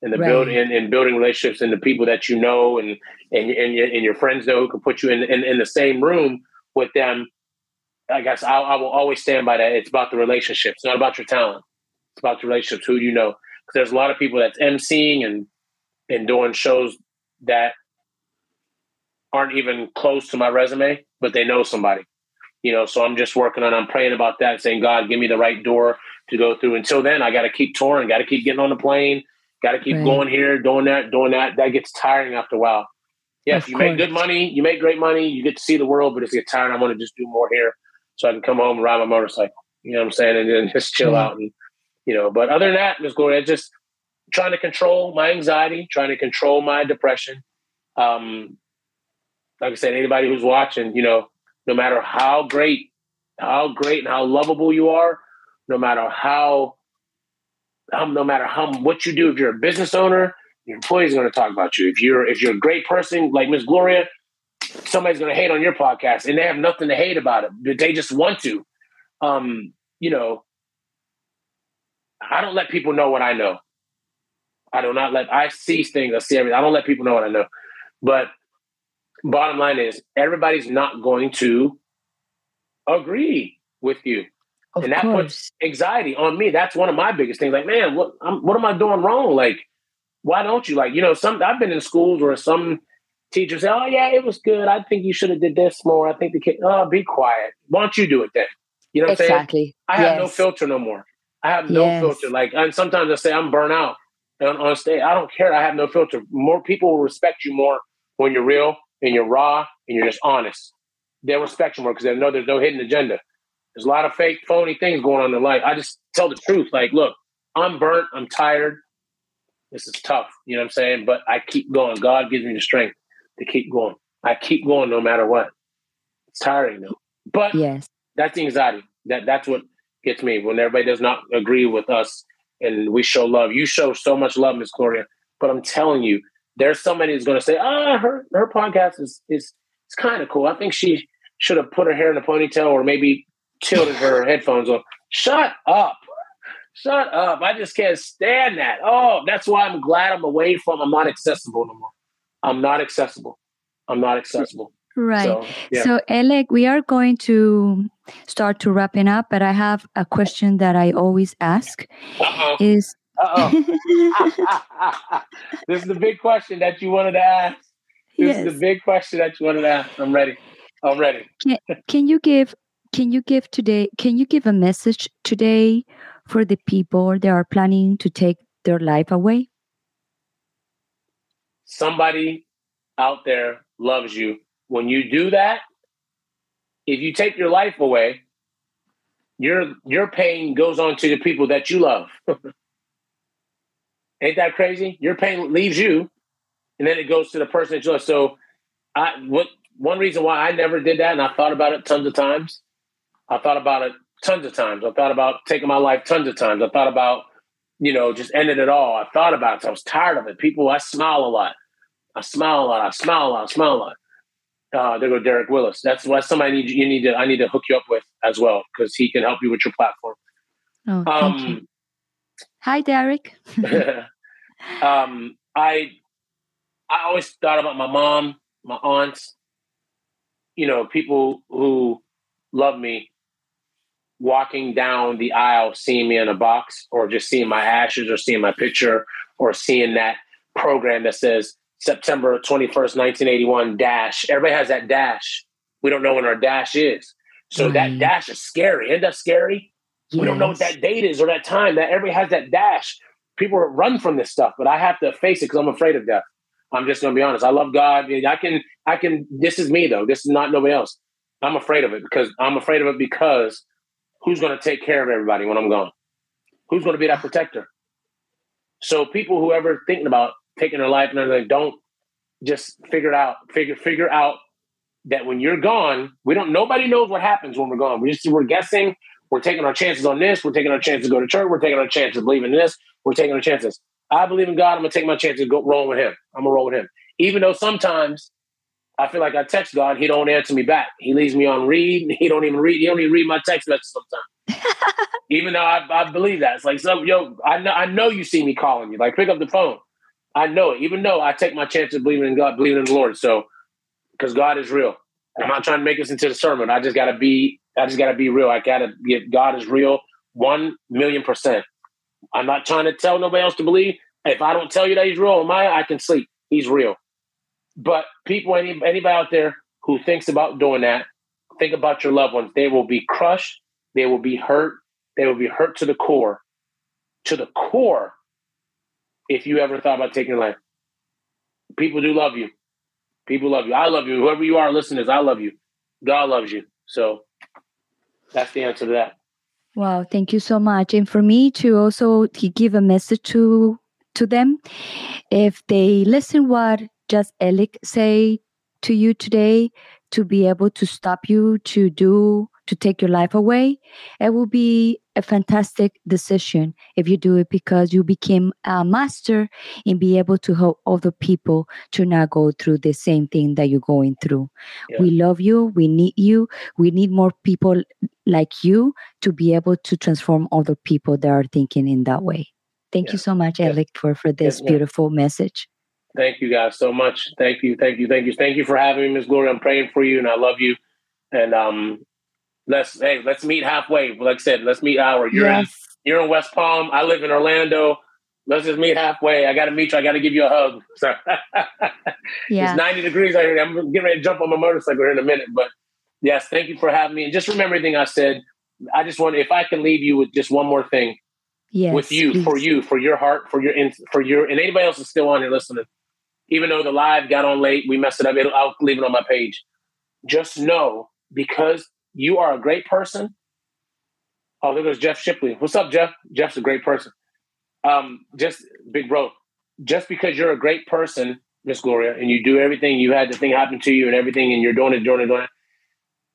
and the right. building and, and, building relationships and the people that you know and and and, and your friends know who can put you in, in, in the same room with them. I guess I, I will always stand by that. It's about the relationships, not about your talent. It's about the relationships. Who do you know? Because there's a lot of people that's emceeing and and doing shows that aren't even close to my resume, but they know somebody. You know, so I'm just working on. I'm praying about that, saying, God, give me the right door to go through. Until then, I got to keep touring. Got to keep getting on the plane. Got to keep right. going here, doing that, doing that. That gets tiring after a while. Yes, of you course. make good money. You make great money. You get to see the world, but it's get tired. I want to just do more here, so I can come home and ride my motorcycle. You know what I'm saying, and then just chill out and You know, but other than that, Ms. Gloria, just trying to control my anxiety, trying to control my depression. Um, like I said, anybody who's watching, you know, no matter how great, how great and how lovable you are, no matter how, um, no matter how what you do, if you're a business owner, your employees are going to talk about you. If you're if you're a great person like Miss Gloria, somebody's going to hate on your podcast, and they have nothing to hate about it, but they just want to. Um, you know, I don't let people know what I know. I do not let I see things, I see everything. I don't let people know what I know. But bottom line is everybody's not going to agree with you. Of and that course. puts anxiety on me. That's one of my biggest things. Like, man, what I'm, what am I doing wrong? Like, why don't you like? You know, some I've been in schools where some teachers say, "Oh yeah, it was good. I think you should have did this more. I think the kid, oh, be quiet. Why don't you do it then?" You know what I'm saying? exactly. I have no filter no more. I have no Yes. filter. Like, and sometimes I say I'm burnt out on, on stage. I don't care. I have no filter. More people will respect you more when you're real and you're raw and you're just honest. They'll respect you more because they know there's no hidden agenda. There's a lot of fake, phony things going on in life. I just tell the truth. Like, look, I'm burnt. I'm tired. This is tough. You know what I'm saying? But I keep going. God gives me the strength to keep going. I keep going no matter what. It's tiring though. But Yes. that's the anxiety. That that's what gets me when everybody does not agree with us and we show love. You show so much love, Miss Gloria. But I'm telling you, there's somebody who's going to say, "Ah, her her podcast is is it's kind of cool. I think she should have put her hair in a ponytail or maybe tilted her headphones on." Shut up. Shut up. I just can't stand that. Oh, that's why I'm glad I'm away from I'm not accessible no more. I'm not accessible. I'm not accessible. Right. So, yeah. So, Elec, we are going to start to wrapping up, but I have a question that I always ask Uh-oh. is Uh-oh. this is the big question that you wanted to ask. This is the big question that you wanted to ask. I'm ready. I'm ready. Can you give can you give today can you give a message today for the people that are planning to take their life away? Somebody out there loves you. When you do that, if you take your life away, your your pain goes on to the people that you love. Ain't that crazy? Your pain leaves you, and then it goes to the person that you love. So, I what one reason why I never did that, and I thought about it tons of times. I thought about it tons of times. I thought about taking my life tons of times. I thought about, you know, just ending it all. I thought about it. I was tired of it. People, I smile a lot. I smile a lot. I smile a lot. I smile a lot. Uh, there go Derek Willis. That's why somebody need you need to. I need to hook you up with as well because he can help you with your platform. Oh, thank you. Hi, Derek. um, I I always thought about my mom, my aunts, you know, people who love me walking down the aisle, seeing me in a box, or just seeing my ashes, or seeing my picture, or seeing that program that says September 21st, 1981 dash. Everybody has that dash. We don't know when our dash is. So that dash is scary. Isn't that scary? We don't know what that date is or that time. That everybody has that dash. People run from this stuff, but I have to face it because I'm afraid of death. I'm just gonna be honest. I love God. I can, I can. This is me though. This is not nobody else. I'm afraid of it because I'm afraid of it because who's gonna take care of everybody when I'm gone? Who's gonna be that protector? So people who ever thinking about taking their life and everything, don't just figure it out. Figure figure out that when you're gone, we don't. Nobody knows what happens when we're gone. We just we're guessing. We're taking our chances on this. We're taking our chances to go to church. We're taking our chances of believing in this. We're taking our chances. I believe in God. I'm gonna take my chances. Go roll with Him. I'm gonna roll with Him. Even though sometimes I feel like I text God, He don't answer me back. He leaves me on read. He don't even read. He don't even read my text message sometimes. even though I, I believe that, it's like so. Yo, I know. I know you see me calling you. Like pick up the phone. I know it. Even though I take my chances believing in God, believing in the Lord. So because God is real. I'm not trying to make this into the sermon. I just gotta be. I just gotta be real. I gotta get. God is real. One million percent. I'm not trying to tell nobody else to believe. If I don't tell you that He's real, my I can sleep. He's real. But people, any, anybody out there who thinks about doing that, think about your loved ones. They will be crushed. They will be hurt. They will be hurt to the core. To the core. If you ever thought about taking life, people do love you. People love you. I love you. Whoever you are, listeners, I love you. God loves you. So that's the answer to that. Wow, thank you so much. And for me to also to give a message to to them, if they listen what just Elec say to you today, to be able to stop you to do to take your life away, it will be a fantastic decision if you do it because you became a master and be able to help other people to not go through the same thing that you're going through. Yeah. We love you. We need you. We need more people like you to be able to transform other people that are thinking in that way. Thank yeah. you so much, yeah. Elec, for, for this beautiful message. Thank you guys so much. Thank you, thank you, thank you, thank you for having me, Miss Gloria. I'm praying for you, and I love you. And um, let's hey, let's meet halfway. Like I said, let's meet our. You're yes. in you're in West Palm. I live in Orlando. Let's just meet halfway. I got to meet you. I got to give you a hug. So yeah. it's 90 degrees out here. I'm getting ready to jump on my motorcycle here in a minute. But yes, thank you for having me. And just remember everything I said. I just want if I can leave you with just one more thing. Yes, with you, please. for you, for your heart, for your for your and anybody else is still on here listening even though the live got on late, we messed it up. It'll, I'll leave it on my page. Just know because you are a great person. Oh, there goes Jeff Shipley. What's up, Jeff? Jeff's a great person. Um, just big bro. Just because you're a great person, Miss Gloria, and you do everything, you had the thing happen to you and everything, and you're doing it, doing it, doing it.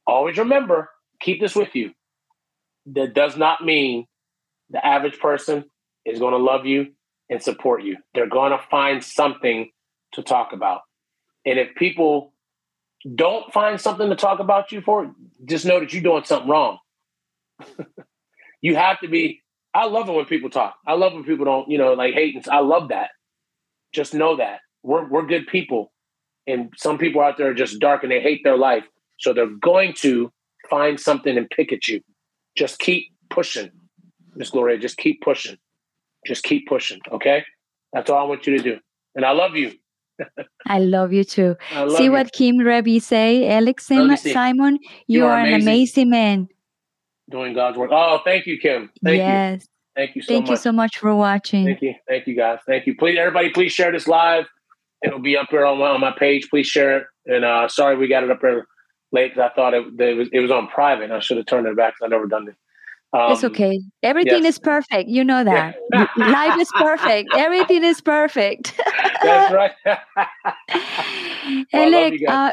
Always remember, keep this with you. That does not mean the average person is going to love you and support you. They're going to find something to talk about. And if people don't find something to talk about you for, just know that you're doing something wrong. you have to be. I love it when people talk. I love when people don't, you know, like hate. I love that. Just know that we're we're good people, and some people out there are just dark and they hate their life. So they're going to find something and pick at you. Just keep pushing, Miss Gloria. Just keep pushing. Just keep pushing. Okay, that's all I want you to do. And I love you. I love you too. Love See you. what Kim Reby say, Elec Simon, Simon you, you, are, amazing. an amazing man. Doing God's work. Oh, thank you, Kim. Thank yes. You. Thank you so Thank much. you so much for watching. Thank you. Thank you, guys. Thank you. Please, everybody, please share this live. It'll be up here on my, on my page. Please share it. And uh, sorry we got it up there late because I thought it, it, was it was on private. I should have turned it back because I never done it. Um, it's okay. Everything yes. is perfect. You know that. Life is perfect. Everything is perfect. That's right. Elec, uh,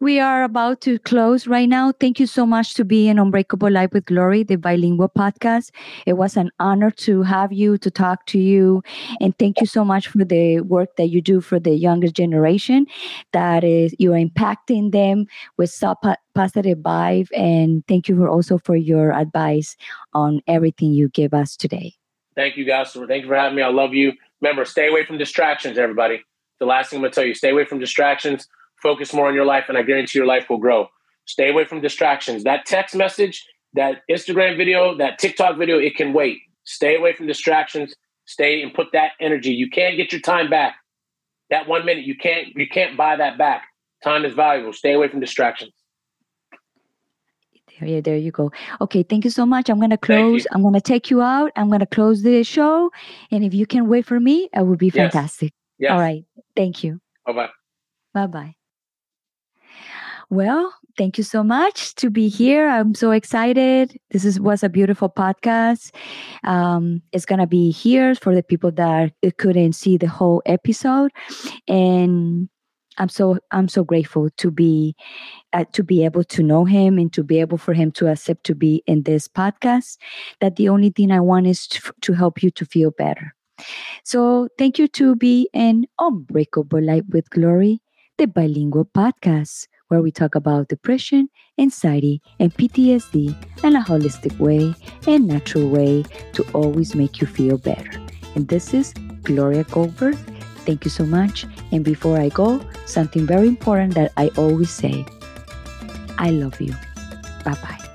we are about to close right now. Thank you so much to be in Unbreakable Life with Glory, the bilingual podcast. It was an honor to have you, to talk to you. And thank you so much for the work that you do for the younger generation. That is, you're impacting them with so positive vibe. And thank you for also for your advice on everything you give us today. Thank you guys. Thank you for having me. I love you. Remember, stay away from distractions, everybody. The last thing I'm going to tell you, stay away from distractions focus more on your life, and I guarantee your life will grow. Stay away from distractions. That text message, that Instagram video, that TikTok video, it can wait. Stay away from distractions. Stay and put that energy. You can't get your time back. That one minute, you can't you can't buy that back. Time is valuable. Stay away from distractions. Yeah, there you go. Okay, thank you so much. I'm gonna close. I'm gonna take you out. I'm gonna close the show, and if you can wait for me, it would be fantastic. Yes. yes. All right. Thank you. Bye bye. Bye bye. Well, thank you so much to be here. I'm so excited. This is, was a beautiful podcast. Um, it's gonna be here for the people that couldn't see the whole episode, and I'm so I'm so grateful to be uh, to be able to know him and to be able for him to accept to be in this podcast. That the only thing I want is to, to help you to feel better. So thank you to be an unbreakable life with glory, the bilingual podcast where we talk about depression, anxiety, and PTSD in a holistic way and natural way to always make you feel better. And this is Gloria Goldberg. Thank you so much. And before I go, something very important that I always say I love you. Bye bye.